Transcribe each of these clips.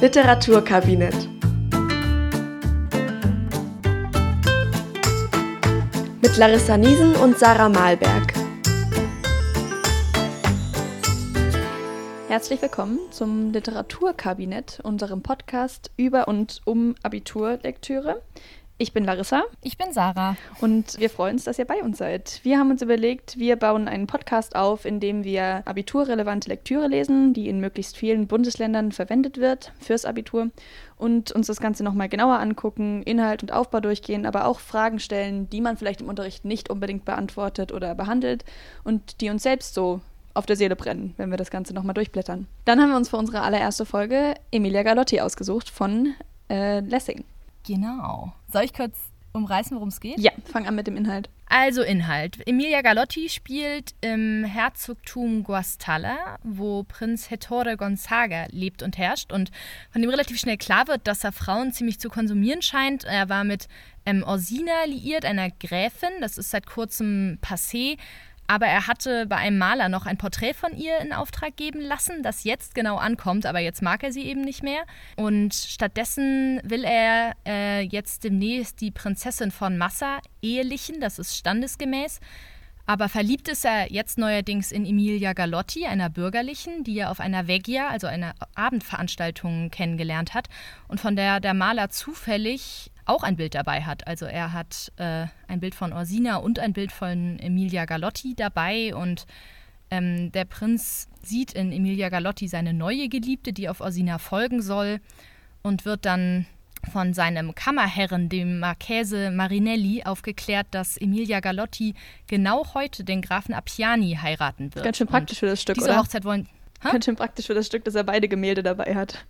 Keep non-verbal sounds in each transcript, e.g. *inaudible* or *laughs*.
Literaturkabinett. Mit Larissa Niesen und Sarah Malberg. Herzlich willkommen zum Literaturkabinett, unserem Podcast über und um Abiturlektüre. Ich bin Larissa. Ich bin Sarah. Und wir freuen uns, dass ihr bei uns seid. Wir haben uns überlegt, wir bauen einen Podcast auf, in dem wir abiturrelevante Lektüre lesen, die in möglichst vielen Bundesländern verwendet wird fürs Abitur und uns das Ganze nochmal genauer angucken, Inhalt und Aufbau durchgehen, aber auch Fragen stellen, die man vielleicht im Unterricht nicht unbedingt beantwortet oder behandelt und die uns selbst so auf der Seele brennen, wenn wir das Ganze nochmal durchblättern. Dann haben wir uns für unsere allererste Folge Emilia Galotti ausgesucht von äh, Lessing. Genau. Soll ich kurz umreißen, worum es geht? Ja, fang an mit dem Inhalt. Also Inhalt. Emilia Galotti spielt im Herzogtum Guastalla, wo Prinz Hettore Gonzaga lebt und herrscht und von dem relativ schnell klar wird, dass er Frauen ziemlich zu konsumieren scheint. Er war mit ähm, Orsina liiert, einer Gräfin, das ist seit kurzem passé, aber er hatte bei einem Maler noch ein Porträt von ihr in Auftrag geben lassen, das jetzt genau ankommt, aber jetzt mag er sie eben nicht mehr. Und stattdessen will er äh, jetzt demnächst die Prinzessin von Massa ehelichen, das ist standesgemäß. Aber verliebt ist er jetzt neuerdings in Emilia Galotti, einer Bürgerlichen, die er auf einer Veggia, also einer Abendveranstaltung, kennengelernt hat und von der der Maler zufällig auch ein Bild dabei hat. Also er hat äh, ein Bild von Orsina und ein Bild von Emilia Galotti dabei und ähm, der Prinz sieht in Emilia Galotti seine neue Geliebte, die auf Orsina folgen soll und wird dann von seinem Kammerherren, dem Marchese Marinelli, aufgeklärt, dass Emilia Galotti genau heute den Grafen Appiani heiraten wird. Ganz schön praktisch und für das Stück, diese oder? Hochzeit wollen. Hä? Ganz schön praktisch für das Stück, dass er beide Gemälde dabei hat.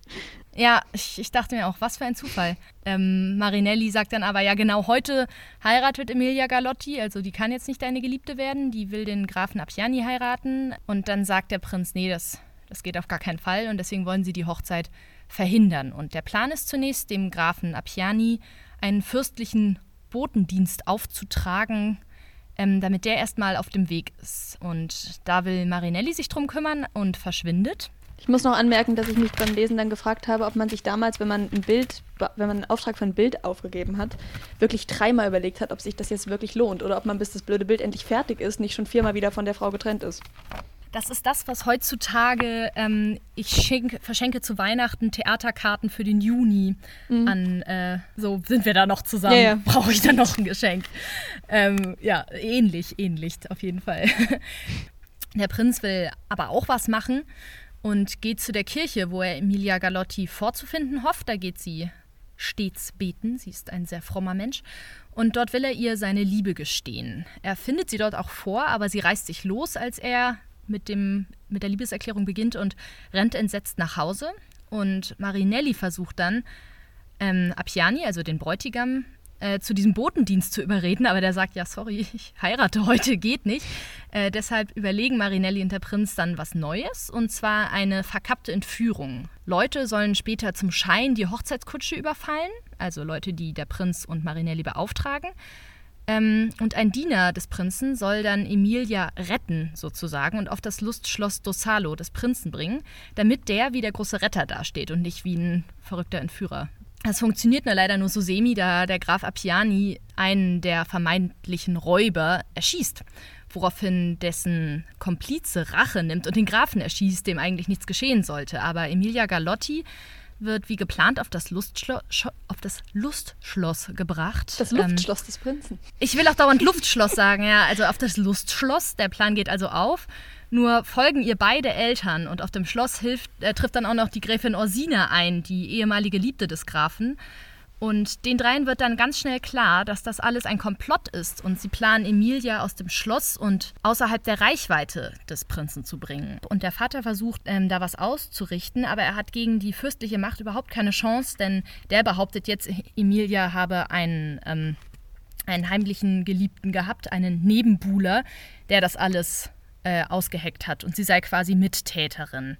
Ja, ich, ich dachte mir auch, was für ein Zufall. Ähm, Marinelli sagt dann aber, ja genau, heute heiratet Emilia Galotti, also die kann jetzt nicht deine Geliebte werden, die will den Grafen Appiani heiraten. Und dann sagt der Prinz, nee, das, das geht auf gar keinen Fall und deswegen wollen sie die Hochzeit verhindern. Und der Plan ist zunächst, dem Grafen Appiani einen fürstlichen Botendienst aufzutragen, ähm, damit der erstmal auf dem Weg ist. Und da will Marinelli sich drum kümmern und verschwindet. Ich muss noch anmerken, dass ich mich beim Lesen dann gefragt habe, ob man sich damals, wenn man ein Bild, wenn man einen Auftrag für ein Bild aufgegeben hat, wirklich dreimal überlegt hat, ob sich das jetzt wirklich lohnt oder ob man, bis das blöde Bild endlich fertig ist, nicht schon viermal wieder von der Frau getrennt ist. Das ist das, was heutzutage ähm, ich schenk, verschenke zu Weihnachten Theaterkarten für den Juni Mhm. an. Äh, so sind wir da noch zusammen. Ja, ja. *laughs* Brauche ich dann noch ein Geschenk? Ähm, ja, ähnlich, ähnlich auf jeden Fall. *laughs* Der Prinz will aber auch was machen und geht zu der Kirche, wo er Emilia Galotti vorzufinden hofft. Da geht sie stets beten. Sie ist ein sehr frommer Mensch. Und dort will er ihr seine Liebe gestehen. Er findet sie dort auch vor, aber sie reißt sich los, als er mit, dem, mit der Liebeserklärung beginnt und rennt entsetzt nach Hause. Und Marinelli versucht dann, ähm, Appiani, also den Bräutigam, äh, zu diesem Botendienst zu überreden, aber der sagt, ja, sorry, *laughs* ich heirate heute, geht nicht. Äh, deshalb überlegen Marinelli und der Prinz dann was Neues, und zwar eine verkappte Entführung. Leute sollen später zum Schein die Hochzeitskutsche überfallen, also Leute, die der Prinz und Marinelli beauftragen. Ähm, und ein Diener des Prinzen soll dann Emilia retten, sozusagen, und auf das Lustschloss Dossalo des Prinzen bringen, damit der wie der große Retter dasteht und nicht wie ein verrückter Entführer. Das funktioniert nur leider nur so semi, da der Graf Appiani einen der vermeintlichen Räuber erschießt, woraufhin dessen Komplize Rache nimmt und den Grafen erschießt, dem eigentlich nichts geschehen sollte. Aber Emilia Galotti wird wie geplant auf das, Lustschlo auf das Lustschloss gebracht. Das Ähm, Luftschloss des Prinzen. ich will auch dauernd Luftschloss sagen, ja. Also auf das Lustschloss. Der Plan geht also auf. Nur folgen ihr beide Eltern und auf dem Schloss hilft, äh, trifft dann auch noch die Gräfin Orsina ein, die ehemalige Liebte des Grafen. Und den dreien wird dann ganz schnell klar, dass das alles ein Komplott ist und sie planen Emilia aus dem Schloss und außerhalb der Reichweite des Prinzen zu bringen. Und der Vater versucht, ähm, da was auszurichten, aber er hat gegen die fürstliche Macht überhaupt keine Chance, denn der behauptet jetzt, Emilia habe einen ähm, einen heimlichen Geliebten gehabt, einen Nebenbuhler, der das alles äh, ausgeheckt hat und sie sei quasi Mittäterin.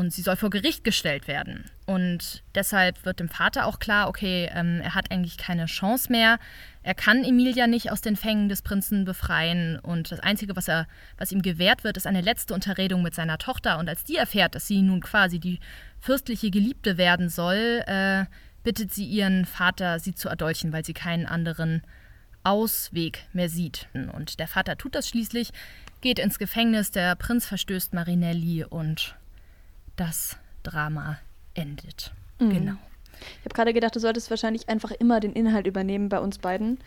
Und sie soll vor Gericht gestellt werden. Und deshalb wird dem Vater auch klar, okay, ähm, er hat eigentlich keine Chance mehr. Er kann Emilia nicht aus den Fängen des Prinzen befreien. Und das Einzige, was, er, was ihm gewährt wird, ist eine letzte Unterredung mit seiner Tochter. Und als die erfährt, dass sie nun quasi die fürstliche Geliebte werden soll, äh, bittet sie ihren Vater, sie zu erdolchen, weil sie keinen anderen Ausweg mehr sieht. Und der Vater tut das schließlich, geht ins Gefängnis, der Prinz verstößt Marinelli und das Drama endet. Mhm. Genau. Ich habe gerade gedacht, du solltest wahrscheinlich einfach immer den Inhalt übernehmen bei uns beiden.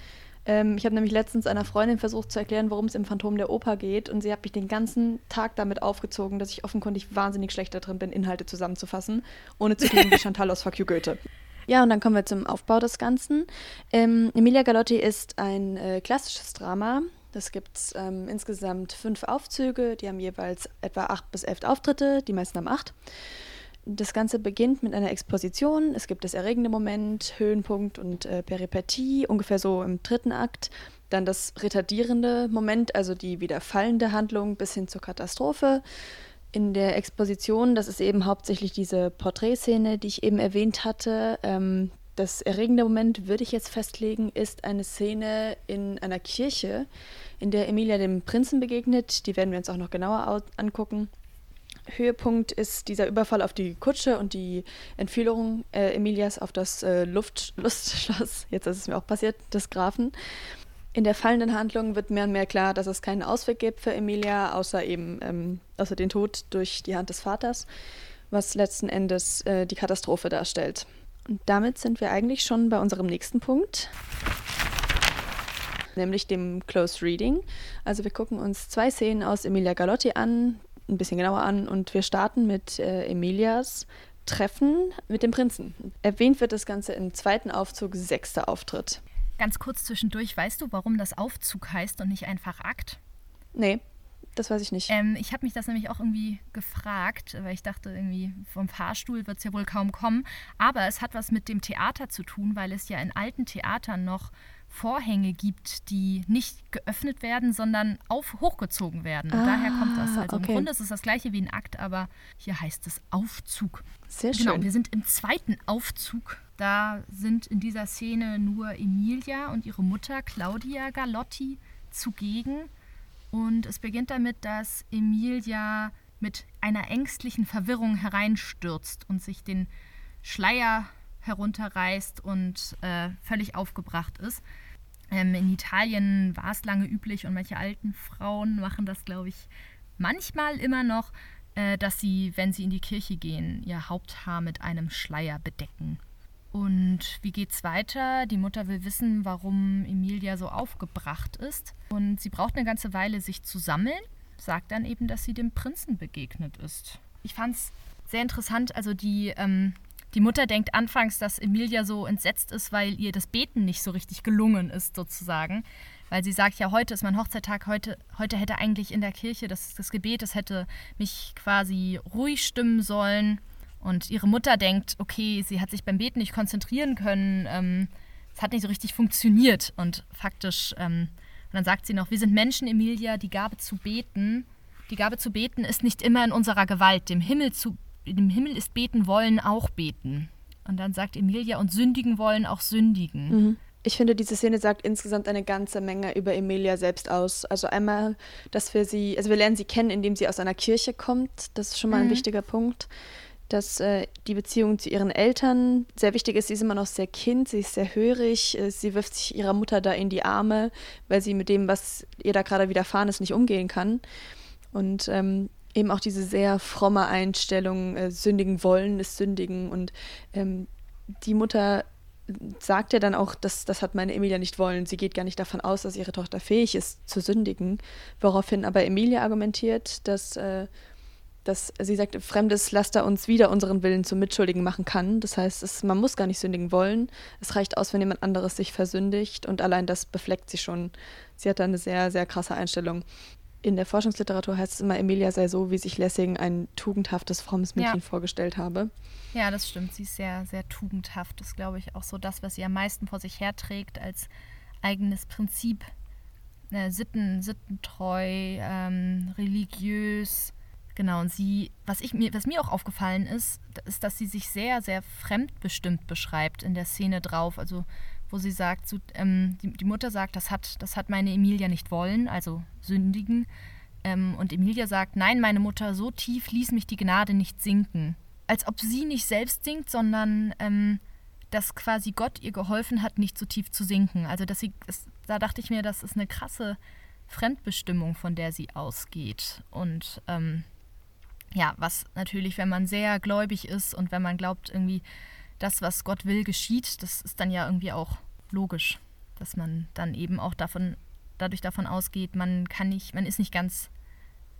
Ähm, ich habe nämlich letztens einer Freundin versucht zu erklären, worum es im Phantom der Oper geht und sie hat mich den ganzen Tag damit aufgezogen, dass ich offenkundig wahnsinnig schlecht darin bin, Inhalte zusammenzufassen, ohne zu klingen wie Chantal aus Fuck You Goethe. Ja, und dann kommen wir zum Aufbau des Ganzen. Ähm, Emilia Galotti ist ein äh, klassisches Drama. Das gibt es ähm, insgesamt fünf Aufzüge, die haben jeweils etwa acht bis elf Auftritte, die meisten haben acht. Das Ganze beginnt mit einer Exposition. Es gibt das erregende Moment, Höhenpunkt und äh, Peripetie, ungefähr so im dritten Akt. Dann das retardierende Moment, also die wieder fallende Handlung bis hin zur Katastrophe. In der Exposition, das ist eben hauptsächlich diese Porträtszene, die ich eben erwähnt hatte. Ähm, das erregende Moment, würde ich jetzt festlegen, ist eine Szene in einer Kirche, in der Emilia dem Prinzen begegnet. Die werden wir uns auch noch genauer angucken. Höhepunkt ist dieser Überfall auf die Kutsche und die Entführung äh, Emilias auf das äh, Luft *laughs* jetzt ist es mir auch passiert, des Grafen. In der fallenden Handlung wird mehr und mehr klar, dass es keinen Ausweg gibt für Emilia, außer eben ähm, außer den Tod durch die Hand des Vaters, was letzten Endes äh, die Katastrophe darstellt. Und damit sind wir eigentlich schon bei unserem nächsten Punkt, nämlich dem Close Reading. Also wir gucken uns zwei Szenen aus Emilia Galotti an, ein bisschen genauer an und wir starten mit äh, Emilias Treffen mit dem Prinzen. Erwähnt wird das Ganze im zweiten Aufzug, sechster Auftritt. Ganz kurz zwischendurch, weißt du, warum das Aufzug heißt und nicht einfach Akt? Nee, das weiß ich nicht. Ähm, ich habe mich das nämlich auch irgendwie gefragt, weil ich dachte, irgendwie vom Fahrstuhl wird es ja wohl kaum kommen. Aber es hat was mit dem Theater zu tun, weil es ja in alten Theatern noch Vorhänge gibt, die nicht geöffnet werden, sondern auf, hochgezogen werden. Und ah, daher kommt das. Also okay. im Grunde ist es das gleiche wie ein Akt, aber hier heißt es Aufzug. Sehr genau, schön. Genau, wir sind im zweiten Aufzug. Da sind in dieser Szene nur Emilia und ihre Mutter Claudia Galotti zugegen. Und es beginnt damit, dass Emilia mit einer ängstlichen Verwirrung hereinstürzt und sich den Schleier herunterreißt und äh, völlig aufgebracht ist. Ähm, in Italien war es lange üblich und manche alten Frauen machen das, glaube ich, manchmal immer noch, äh, dass sie, wenn sie in die Kirche gehen, ihr Haupthaar mit einem Schleier bedecken. Und wie geht's weiter? Die Mutter will wissen, warum Emilia so aufgebracht ist. Und sie braucht eine ganze Weile, sich zu sammeln, sagt dann eben, dass sie dem Prinzen begegnet ist. Ich fand es sehr interessant, also die ähm, die Mutter denkt anfangs, dass Emilia so entsetzt ist, weil ihr das Beten nicht so richtig gelungen ist, sozusagen. Weil sie sagt, ja, heute ist mein Hochzeittag, heute, heute hätte eigentlich in der Kirche das, das Gebet, das hätte mich quasi ruhig stimmen sollen. Und ihre Mutter denkt, okay, sie hat sich beim Beten nicht konzentrieren können, ähm, es hat nicht so richtig funktioniert. Und faktisch, ähm, und dann sagt sie noch, wir sind Menschen, Emilia, die Gabe zu beten. Die Gabe zu beten ist nicht immer in unserer Gewalt. Dem Himmel zu im Himmel ist beten wollen auch beten. Und dann sagt Emilia, und sündigen wollen auch sündigen. Mhm. Ich finde, diese Szene sagt insgesamt eine ganze Menge über Emilia selbst aus. Also einmal, dass wir sie, also wir lernen sie kennen, indem sie aus einer Kirche kommt. Das ist schon mal ein mhm. wichtiger Punkt. Dass äh, die Beziehung zu ihren Eltern sehr wichtig ist. Sie ist immer noch sehr Kind, sie ist sehr hörig. Äh, sie wirft sich ihrer Mutter da in die Arme, weil sie mit dem, was ihr da gerade widerfahren ist, nicht umgehen kann. Und ähm, eben auch diese sehr fromme Einstellung, äh, sündigen wollen ist sündigen. Und ähm, die Mutter sagt ja dann auch, dass das hat meine Emilia nicht wollen. Sie geht gar nicht davon aus, dass ihre Tochter fähig ist zu sündigen. Woraufhin aber Emilia argumentiert, dass, äh, dass sie sagt, fremdes Laster uns wieder unseren Willen zum Mitschuldigen machen kann. Das heißt, es, man muss gar nicht sündigen wollen. Es reicht aus, wenn jemand anderes sich versündigt und allein das befleckt sie schon. Sie hat da eine sehr, sehr krasse Einstellung in der Forschungsliteratur heißt es immer, Emilia sei so, wie sich Lessing ein tugendhaftes, frommes Mädchen ja. vorgestellt habe. Ja, das stimmt. Sie ist sehr, sehr tugendhaft. Das ist, glaube ich, auch so das, was sie am meisten vor sich herträgt als eigenes Prinzip. Äh, Sitten, sittentreu, ähm, religiös, Genau, und sie, was, ich, mir, was mir auch aufgefallen ist, ist, dass sie sich sehr, sehr fremdbestimmt beschreibt in der Szene drauf. Also, wo sie sagt, so, ähm, die, die, Mutter sagt, das hat, das hat meine Emilia nicht wollen, also sündigen. Ähm, und Emilia sagt, nein, meine Mutter, so tief ließ mich die Gnade nicht sinken. Als ob sie nicht selbst sinkt, sondern ähm, dass quasi Gott ihr geholfen hat, nicht so tief zu sinken. Also, dass sie, das, da dachte ich mir, das ist eine krasse Fremdbestimmung, von der sie ausgeht. Und ähm, ja, was natürlich, wenn man sehr gläubig ist und wenn man glaubt, irgendwie das, was Gott will, geschieht, das ist dann ja irgendwie auch logisch, dass man dann eben auch davon, dadurch davon ausgeht, man kann nicht, man ist nicht ganz.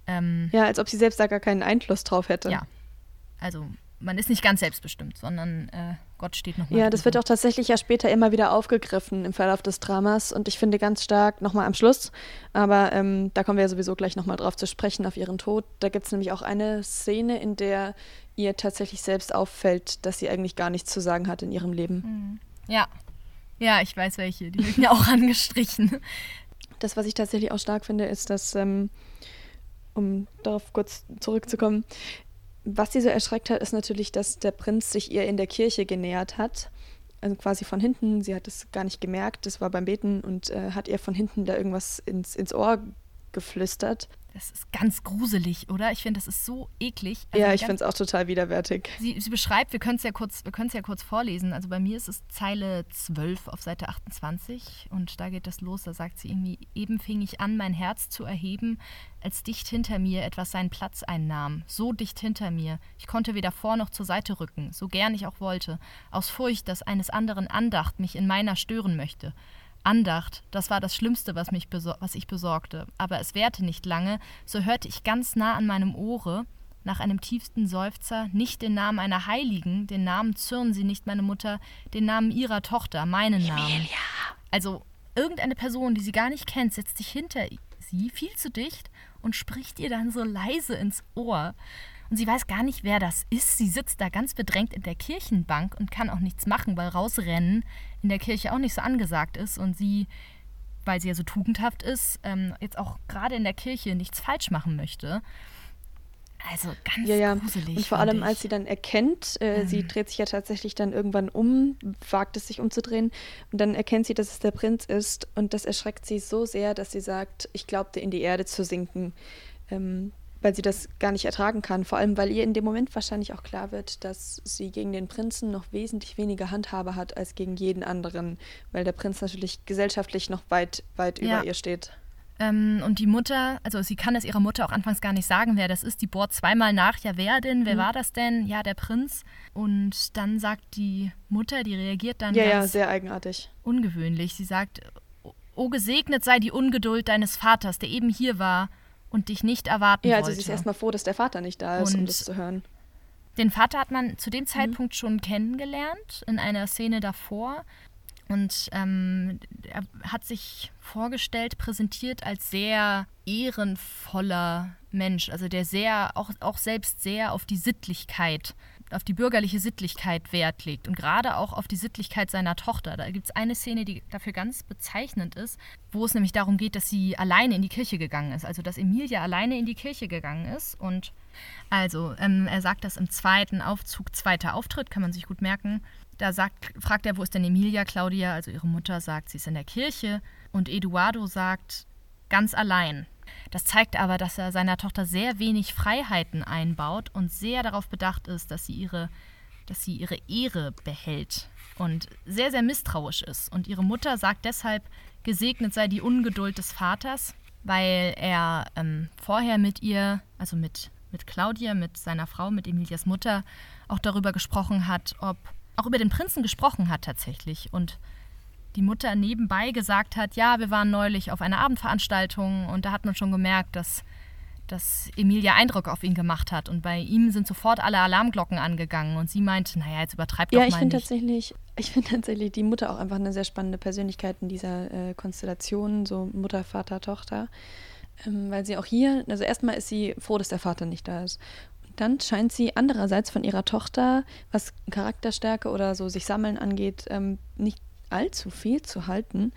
Ähm, ja, als ob sie selbst da gar keinen Einfluss drauf hätte. Ja. Also man ist nicht ganz selbstbestimmt, sondern äh, Gott steht noch mal. Ja, das wird auch tatsächlich ja später immer wieder aufgegriffen im Verlauf des Dramas und ich finde ganz stark nochmal am Schluss, aber ähm, da kommen wir ja sowieso gleich nochmal drauf zu sprechen, auf ihren Tod. Da gibt es nämlich auch eine Szene, in der ihr tatsächlich selbst auffällt, dass sie eigentlich gar nichts zu sagen hat in ihrem Leben. Mhm. Ja, ja, ich weiß welche, die wird mir auch *laughs* angestrichen. Das, was ich tatsächlich auch stark finde, ist, dass, ähm, um darauf kurz zurückzukommen, was sie so erschreckt hat, ist natürlich, dass der Prinz sich ihr in der Kirche genähert hat. Also quasi von hinten, sie hat es gar nicht gemerkt, das war beim Beten und äh, hat ihr von hinten da irgendwas ins, ins Ohr geflüstert. Das ist ganz gruselig, oder? Ich finde, das ist so eklig. Also ja, ich finde es auch total widerwärtig. Sie, sie beschreibt, wir können es ja, kurz, ja kurz vorlesen. Also bei mir ist es Zeile 12 auf Seite 28 und da geht das los. Da sagt sie irgendwie, eben fing ich an, mein Herz zu erheben, als dicht hinter mir etwas seinen Platz einnahm. So dicht hinter mir. Ich konnte weder vor noch zur Seite rücken, so gern ich auch wollte, aus Furcht, dass eines anderen Andacht mich in meiner stören möchte. Andacht, das war das Schlimmste, was, mich was ich besorgte. Aber es währte nicht lange, so hörte ich ganz nah an meinem Ohre, nach einem tiefsten Seufzer, nicht den Namen einer Heiligen, den Namen zürnen Sie nicht, meine Mutter, den Namen Ihrer Tochter, meinen Emilia. Namen. Also irgendeine Person, die sie gar nicht kennt, setzt sich hinter sie, viel zu dicht, und spricht ihr dann so leise ins Ohr. Und sie weiß gar nicht, wer das ist. Sie sitzt da ganz bedrängt in der Kirchenbank und kann auch nichts machen, weil rausrennen in der Kirche auch nicht so angesagt ist. Und sie, weil sie ja so tugendhaft ist, ähm, jetzt auch gerade in der Kirche nichts falsch machen möchte. Also ganz ja, ja. gruselig. Und vor allem, ich. als sie dann erkennt, äh, mhm. sie dreht sich ja tatsächlich dann irgendwann um, wagt es sich umzudrehen und dann erkennt sie, dass es der Prinz ist und das erschreckt sie so sehr, dass sie sagt, ich glaubte in die Erde zu sinken. Ähm, weil sie das gar nicht ertragen kann. Vor allem, weil ihr in dem Moment wahrscheinlich auch klar wird, dass sie gegen den Prinzen noch wesentlich weniger Handhabe hat als gegen jeden anderen, weil der Prinz natürlich gesellschaftlich noch weit, weit ja. über ihr steht. Ähm, und die Mutter, also sie kann es ihrer Mutter auch anfangs gar nicht sagen, wer das ist. Die bohrt zweimal nach, ja, wer denn? Wer mhm. war das denn? Ja, der Prinz. Und dann sagt die Mutter, die reagiert dann. Ja, ja, sehr eigenartig. Ungewöhnlich. Sie sagt, O gesegnet sei die Ungeduld deines Vaters, der eben hier war und dich nicht erwarten Ja, also wollte. sie ist erstmal froh, dass der Vater nicht da ist, und um das zu hören. Den Vater hat man zu dem mhm. Zeitpunkt mhm. schon kennengelernt, in einer Szene davor. Und ähm, er hat sich vorgestellt, präsentiert als sehr ehrenvoller Mensch, also der sehr, auch, auch selbst sehr auf die Sittlichkeit auf die bürgerliche Sittlichkeit Wert legt und gerade auch auf die Sittlichkeit seiner Tochter. Da gibt es eine Szene, die dafür ganz bezeichnend ist, wo es nämlich darum geht, dass sie alleine in die Kirche gegangen ist. Also dass Emilia alleine in die Kirche gegangen ist. Und also, ähm, er sagt das im zweiten Aufzug, zweiter Auftritt, kann man sich gut merken. Da sagt, fragt er, wo ist denn Emilia? Claudia, also ihre Mutter, sagt, sie ist in der Kirche. Und Eduardo sagt, ganz allein. Das zeigt aber, dass er seiner Tochter sehr wenig Freiheiten einbaut und sehr darauf bedacht ist, dass sie ihre, dass sie ihre Ehre behält und sehr, sehr misstrauisch ist. Und ihre Mutter sagt deshalb, gesegnet sei die Ungeduld des Vaters, weil er ähm, vorher mit ihr, also mit, mit Claudia, mit seiner Frau, mit Emilias Mutter, auch darüber gesprochen hat, ob, auch über den Prinzen gesprochen hat tatsächlich. Und die Mutter nebenbei gesagt hat, ja, wir waren neulich auf einer Abendveranstaltung und da hat man schon gemerkt, dass, dass Emilia Eindruck auf ihn gemacht hat. Und bei ihm sind sofort alle Alarmglocken angegangen und sie meinte, naja, jetzt übertreibt ja, doch mal ich find nicht. Tatsächlich, ich finde tatsächlich die Mutter auch einfach eine sehr spannende Persönlichkeit in dieser äh, Konstellation, so Mutter, Vater, Tochter. Ähm, weil sie auch hier, also erstmal ist sie froh, dass der Vater nicht da ist. Und dann scheint sie andererseits von ihrer Tochter, was Charakterstärke oder so sich sammeln angeht, ähm, nicht allzu viel zu halten,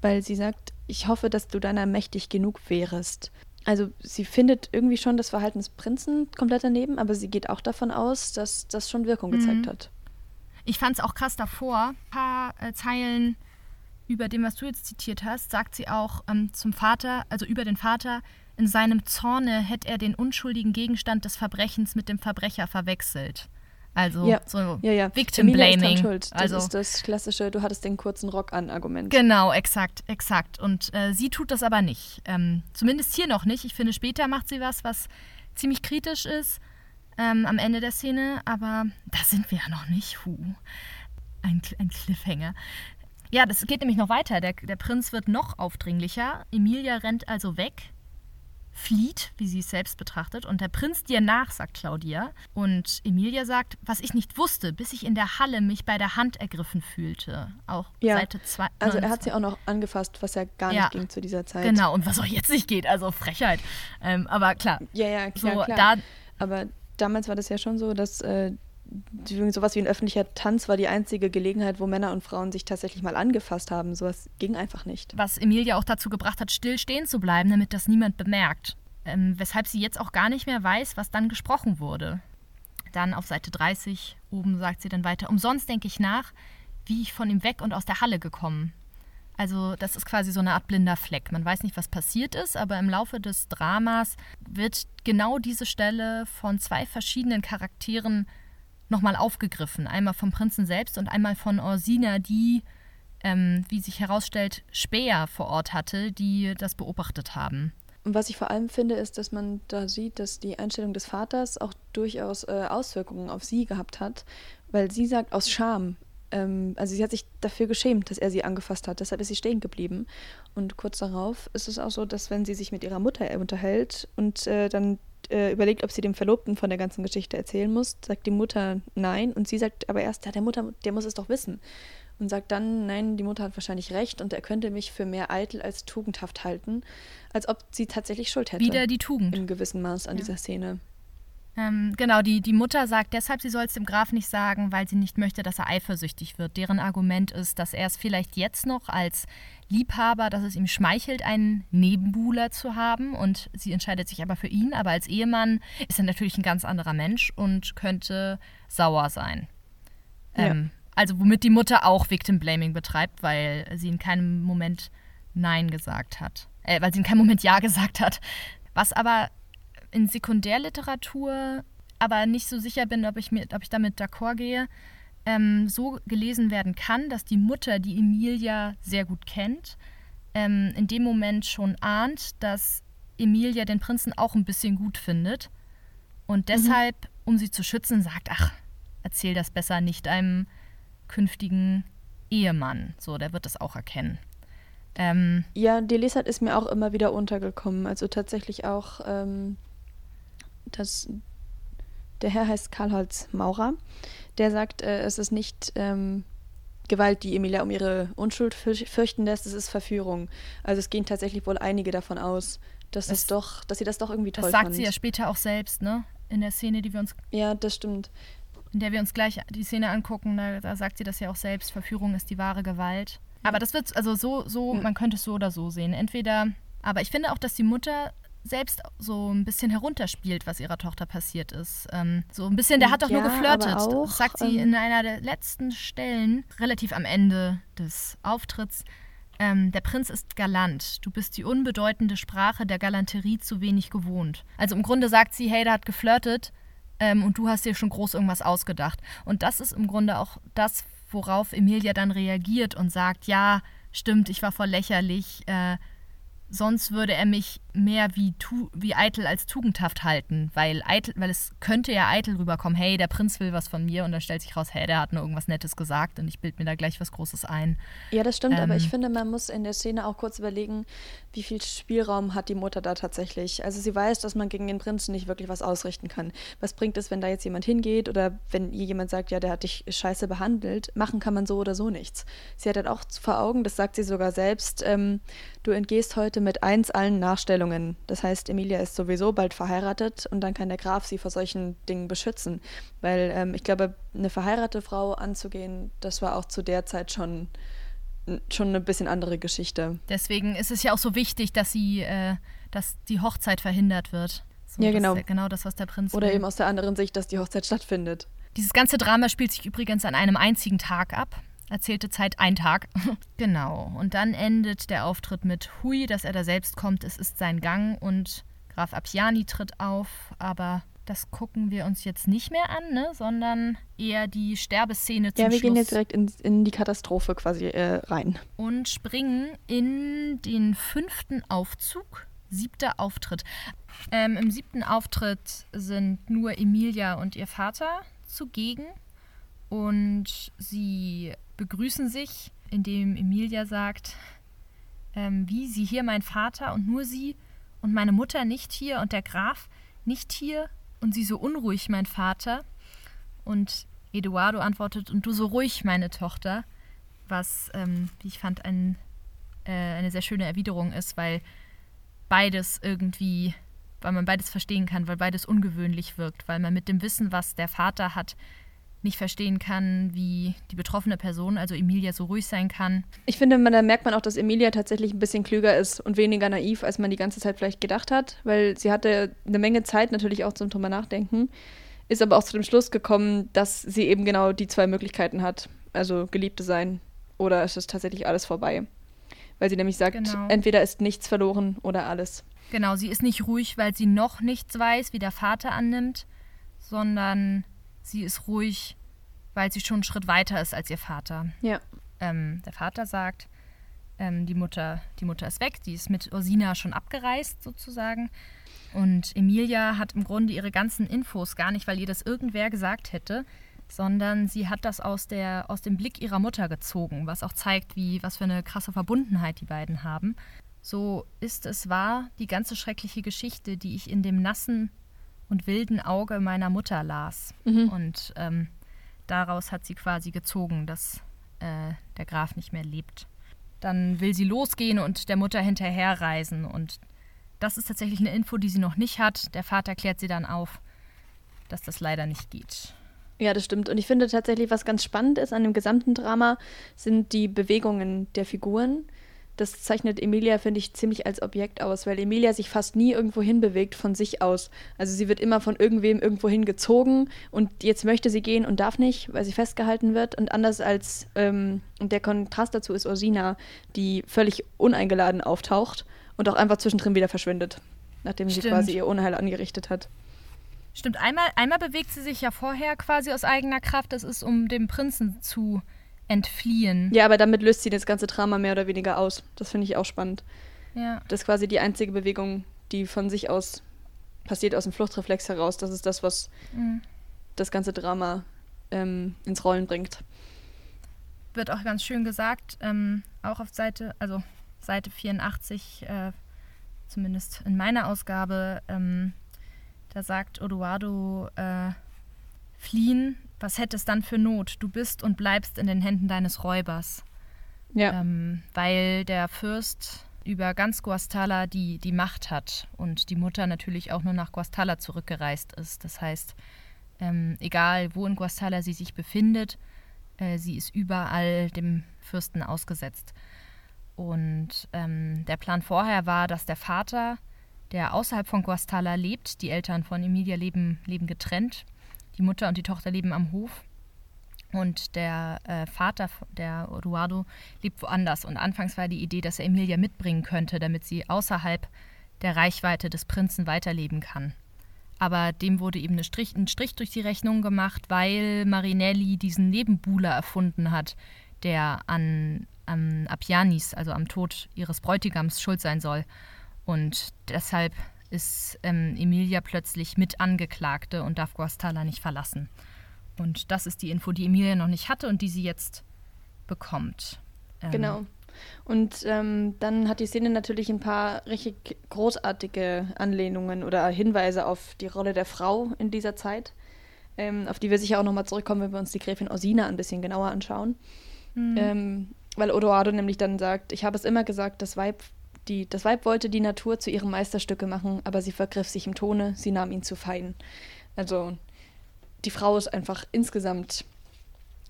weil sie sagt, ich hoffe, dass du deiner mächtig genug wärest. also sie findet irgendwie schon das Verhalten des Prinzen komplett daneben, aber sie geht auch davon aus, dass das schon Wirkung mhm. gezeigt hat. Ich fand es auch krass davor. Ein paar äh, Zeilen über dem, was du jetzt zitiert hast, sagt sie auch ähm, zum Vater, also über den Vater, in seinem Zorne hätte er den unschuldigen Gegenstand des Verbrechens mit dem Verbrecher verwechselt. Also ja. so ja, ja. Victim Blaming. Schuld. Das also, ist das klassische, du hattest den kurzen Rock an Argument. Genau, exakt, exakt. Und äh, sie tut das aber nicht. Ähm, zumindest hier noch nicht. Ich finde, später macht sie was, was ziemlich kritisch ist ähm, am Ende der Szene, aber da sind wir ja noch nicht. Huh. Ein, ein Cliffhanger. Ja, das geht nämlich noch weiter. Der, der Prinz wird noch aufdringlicher. Emilia rennt also weg flieht, wie sie es selbst betrachtet, und der Prinz dir nach, sagt Claudia. Und Emilia sagt, was ich nicht wusste, bis ich in der Halle mich bei der Hand ergriffen fühlte. Auch ja. Seite 2. Also er hat sie auch noch angefasst, was ja gar ja. nicht ging zu dieser Zeit. Genau, und was auch jetzt nicht geht, also Frechheit. Ähm, aber klar. Ja, ja, klar, so, klar. Da, aber damals war das ja schon so, dass äh, sowas wie ein öffentlicher Tanz war die einzige Gelegenheit, wo Männer und Frauen sich tatsächlich mal angefasst haben. Sowas ging einfach nicht. Was Emilia auch dazu gebracht hat, still stehen zu bleiben, damit das niemand bemerkt. Ähm, weshalb sie jetzt auch gar nicht mehr weiß, was dann gesprochen wurde. Dann auf Seite 30 oben sagt sie dann weiter, umsonst denke ich nach, wie ich von ihm weg und aus der Halle gekommen. Also das ist quasi so eine Art blinder Fleck. Man weiß nicht, was passiert ist, aber im Laufe des Dramas wird genau diese Stelle von zwei verschiedenen Charakteren nochmal aufgegriffen. Einmal vom Prinzen selbst und einmal von Orsina, die, ähm, wie sich herausstellt, Späher vor Ort hatte, die das beobachtet haben. Und was ich vor allem finde, ist, dass man da sieht, dass die Einstellung des Vaters auch durchaus äh, Auswirkungen auf sie gehabt hat, weil sie sagt aus Scham, ähm, also sie hat sich dafür geschämt, dass er sie angefasst hat, deshalb ist sie stehen geblieben. Und kurz darauf ist es auch so, dass wenn sie sich mit ihrer Mutter unterhält und äh, dann äh, überlegt, ob sie dem Verlobten von der ganzen Geschichte erzählen muss, sagt die Mutter nein und sie sagt aber erst, ja, der Mutter, der muss es doch wissen. Und sagt dann, nein, die Mutter hat wahrscheinlich recht und er könnte mich für mehr eitel als tugendhaft halten, als ob sie tatsächlich Schuld hätte. Wieder die Tugend. In gewissem Maß an ja. dieser Szene. Ähm, genau, die, die Mutter sagt deshalb, sie soll es dem Graf nicht sagen, weil sie nicht möchte, dass er eifersüchtig wird. Deren Argument ist, dass er es vielleicht jetzt noch als Liebhaber, dass es ihm schmeichelt, einen Nebenbuhler zu haben und sie entscheidet sich aber für ihn. Aber als Ehemann ist er natürlich ein ganz anderer Mensch und könnte sauer sein. Ähm, ja. Also womit die Mutter auch Victim Blaming betreibt, weil sie in keinem Moment Nein gesagt hat. Äh, weil sie in keinem Moment Ja gesagt hat. Was aber in Sekundärliteratur aber nicht so sicher bin, ob ich, mir, ob ich damit d'accord gehe, ähm, so gelesen werden kann, dass die Mutter, die Emilia sehr gut kennt, ähm, in dem Moment schon ahnt, dass Emilia den Prinzen auch ein bisschen gut findet und mhm. deshalb, mhm. um sie zu schützen, sagt, ach, erzähl das besser nicht einem künftigen Ehemann. So, der wird das auch erkennen. Ähm, ja, die Lesart ist mir auch immer wieder untergekommen. Also tatsächlich auch ähm, das, der Herr heißt Karl-Holz Maurer, der sagt, äh, es ist nicht ähm, Gewalt, die Emilia um ihre Unschuld fürchten lässt, es ist Verführung. Also es gehen tatsächlich wohl einige davon aus, dass das, das doch, dass sie das doch irgendwie toll Das sagt fand. sie ja später auch selbst, ne? In der Szene, die wir uns. Ja, das stimmt. In der wir uns gleich die Szene angucken, da, da sagt sie das ja auch selbst, Verführung ist die wahre Gewalt. Aber das wird, also so, so, mhm. man könnte es so oder so sehen. Entweder, aber ich finde auch, dass die Mutter selbst so ein bisschen herunterspielt, was ihrer Tochter passiert ist. Ähm, so ein bisschen, der hat doch ja, nur geflirtet. Auch, sagt sie ähm, in einer der letzten Stellen, relativ am Ende des Auftritts. Ähm, der Prinz ist galant. Du bist die unbedeutende Sprache der Galanterie zu wenig gewohnt. Also im Grunde sagt sie, hey, der hat geflirtet ähm, und du hast dir schon groß irgendwas ausgedacht. Und das ist im Grunde auch das, worauf Emilia dann reagiert und sagt, ja, stimmt, ich war voll lächerlich. Äh, sonst würde er mich mehr wie, tu, wie eitel als tugendhaft halten, weil, eitel, weil es könnte ja eitel rüberkommen, hey, der Prinz will was von mir und dann stellt sich raus, hey, der hat nur irgendwas Nettes gesagt und ich bild mir da gleich was Großes ein. Ja, das stimmt, ähm, aber ich finde, man muss in der Szene auch kurz überlegen, wie viel Spielraum hat die Mutter da tatsächlich. Also sie weiß, dass man gegen den Prinzen nicht wirklich was ausrichten kann. Was bringt es, wenn da jetzt jemand hingeht oder wenn ihr jemand sagt, ja, der hat dich scheiße behandelt, machen kann man so oder so nichts. Sie hat halt auch vor Augen, das sagt sie sogar selbst, ähm, du entgehst heute mit eins allen Nachstellungen. Das heißt, Emilia ist sowieso bald verheiratet und dann kann der Graf sie vor solchen Dingen beschützen. Weil ähm, ich glaube, eine verheiratete Frau anzugehen, das war auch zu der Zeit schon, schon eine bisschen andere Geschichte. Deswegen ist es ja auch so wichtig, dass sie, äh, dass die Hochzeit verhindert wird. So, ja, genau. genau das, was der Prinz Oder will. eben aus der anderen Sicht, dass die Hochzeit stattfindet. Dieses ganze Drama spielt sich übrigens an einem einzigen Tag ab. Erzählte Zeit ein Tag. *laughs* genau. Und dann endet der Auftritt mit Hui, dass er da selbst kommt. Es ist sein Gang und Graf Appiani tritt auf, aber das gucken wir uns jetzt nicht mehr an, ne? sondern eher die Sterbeszene zum Ja, wir Schluss. gehen jetzt direkt in, in die Katastrophe quasi äh, rein. Und springen in den fünften Aufzug. Siebter Auftritt. Ähm, Im siebten Auftritt sind nur Emilia und ihr Vater zugegen und sie begrüßen sich, indem Emilia sagt, ähm, wie sie hier mein Vater und nur sie und meine Mutter nicht hier und der Graf nicht hier und sie so unruhig, mein Vater. Und Eduardo antwortet, und du so ruhig, meine Tochter, was, ähm, wie ich fand, ein, äh, eine sehr schöne Erwiderung ist, weil beides irgendwie, weil man beides verstehen kann, weil beides ungewöhnlich wirkt, weil man mit dem Wissen, was der Vater hat, nicht verstehen kann, wie die betroffene Person, also Emilia, so ruhig sein kann. Ich finde, man, da merkt man auch, dass Emilia tatsächlich ein bisschen klüger ist und weniger naiv, als man die ganze Zeit vielleicht gedacht hat, weil sie hatte eine Menge Zeit natürlich auch zum drüber nachdenken, ist aber auch zu dem Schluss gekommen, dass sie eben genau die zwei Möglichkeiten hat, also Geliebte sein oder es ist tatsächlich alles vorbei. Weil sie nämlich sagt, Genau. entweder ist nichts verloren oder alles. Genau, sie ist nicht ruhig, weil sie noch nichts weiß, wie der Vater annimmt, sondern sie ist ruhig, weil sie schon einen Schritt weiter ist als ihr Vater. Ja. Ähm, der Vater sagt, ähm, die, Mutter, die Mutter ist weg, die ist mit Ursina schon abgereist sozusagen. Und Emilia hat im Grunde ihre ganzen Infos gar nicht, weil ihr das irgendwer gesagt hätte, sondern sie hat das aus, der, aus dem Blick ihrer Mutter gezogen, was auch zeigt, wie, was für eine krasse Verbundenheit die beiden haben. So ist es wahr, die ganze schreckliche Geschichte, die ich in dem nassen und wilden Auge meiner Mutter las. Und ähm, daraus hat sie quasi gezogen, dass äh, der Graf nicht mehr lebt. Dann will sie losgehen und der Mutter hinterherreisen. Und das ist tatsächlich eine Info, die sie noch nicht hat. Der Vater klärt sie dann auf, dass das leider nicht geht. Ja, das stimmt. Und ich finde tatsächlich, was ganz spannend ist an dem gesamten Drama, sind die Bewegungen der Figuren. Das zeichnet Emilia, finde ich, ziemlich als Objekt aus, weil Emilia sich fast nie irgendwo hinbewegt von sich aus. Also sie wird immer von irgendwem irgendwo hingezogen und jetzt möchte sie gehen und darf nicht, weil sie festgehalten wird. Und anders als, ähm, und der Kontrast dazu ist Ursina, die völlig uneingeladen auftaucht und auch einfach zwischendrin wieder verschwindet, nachdem sie Stimmt. quasi ihr Unheil angerichtet hat. Stimmt, einmal, einmal bewegt sie sich ja vorher quasi aus eigener Kraft. Das ist, um dem Prinzen zu entfliehen. Ja, aber damit löst sie das ganze Drama mehr oder weniger aus. Das finde ich auch spannend. Ja. Das ist quasi die einzige Bewegung, die von sich aus passiert, aus dem Fluchtreflex heraus. Das ist das, was Mhm. das ganze Drama ähm, ins Rollen bringt. wird auch ganz schön gesagt, ähm, auch auf Seite, also Seite 84, äh, zumindest in meiner Ausgabe, ähm, da sagt Odoardo, äh, fliehen, was hätte es dann für Not? Du bist und bleibst in den Händen deines Räubers. Ja. Ähm, weil der Fürst über ganz Guastalla die, die Macht hat und die Mutter natürlich auch nur nach Guastalla zurückgereist ist. Das heißt, ähm, egal wo in Guastalla sie sich befindet, äh, sie ist überall dem Fürsten ausgesetzt. Und ähm, der Plan vorher war, dass der Vater, der außerhalb von Guastalla lebt, die Eltern von Emilia leben, leben getrennt, die Mutter und die Tochter leben am Hof. Und der äh, Vater, der Eduardo, lebt woanders. Und anfangs war die Idee, dass er Emilia mitbringen könnte, damit sie außerhalb der Reichweite des Prinzen weiterleben kann. Aber dem wurde eben Strich, ein Strich durch die Rechnung gemacht, weil Marinelli diesen Nebenbuhler erfunden hat, der an, an Appianis, also am Tod ihres Bräutigams, schuld sein soll. Und deshalb ist ähm, Emilia plötzlich mit Angeklagte und darf Guastalla nicht verlassen. Und das ist die Info, die Emilia noch nicht hatte und die sie jetzt bekommt. Ähm, Genau. Und ähm, dann hat die Szene natürlich ein paar richtig großartige Anlehnungen oder Hinweise auf die Rolle der Frau in dieser Zeit, ähm, auf die wir sicher auch nochmal zurückkommen, wenn wir uns die Gräfin Orsina ein bisschen genauer anschauen. Ähm, weil Odoardo nämlich dann sagt, ich habe es immer gesagt, das Weib, die, das Weib wollte die Natur zu ihrem Meisterstücke machen, aber sie vergriff sich im Tone, sie nahm ihn zu fein. Also die Frau ist einfach insgesamt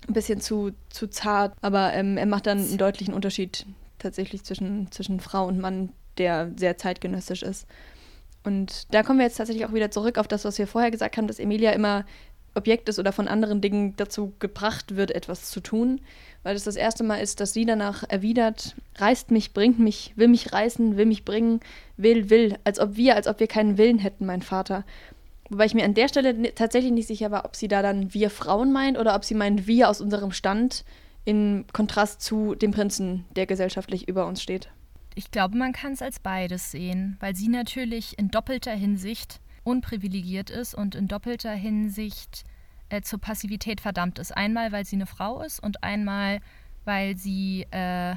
ein bisschen zu, zu zart, aber ähm, er macht dann einen deutlichen Unterschied tatsächlich zwischen, zwischen Frau und Mann, der sehr zeitgenössisch ist. Und da kommen wir jetzt tatsächlich auch wieder zurück auf das, was wir vorher gesagt haben, dass Emilia immer Objekt ist oder von anderen Dingen dazu gebracht wird, etwas zu tun. Weil es das erste Mal ist, dass sie danach erwidert, reißt mich, bringt mich, will mich reißen, will mich bringen, will, will. Als ob wir, als ob wir keinen Willen hätten, mein Vater. Wobei ich mir an der Stelle tatsächlich nicht sicher war, ob sie da dann wir Frauen meint oder ob sie meint wir aus unserem Stand in Kontrast zu dem Prinzen, der gesellschaftlich über uns steht. Ich glaube, man kann es als beides sehen, weil sie natürlich in doppelter Hinsicht unprivilegiert ist und in doppelter Hinsicht äh, zur Passivität verdammt ist. Einmal, weil sie eine Frau ist und einmal, weil sie äh,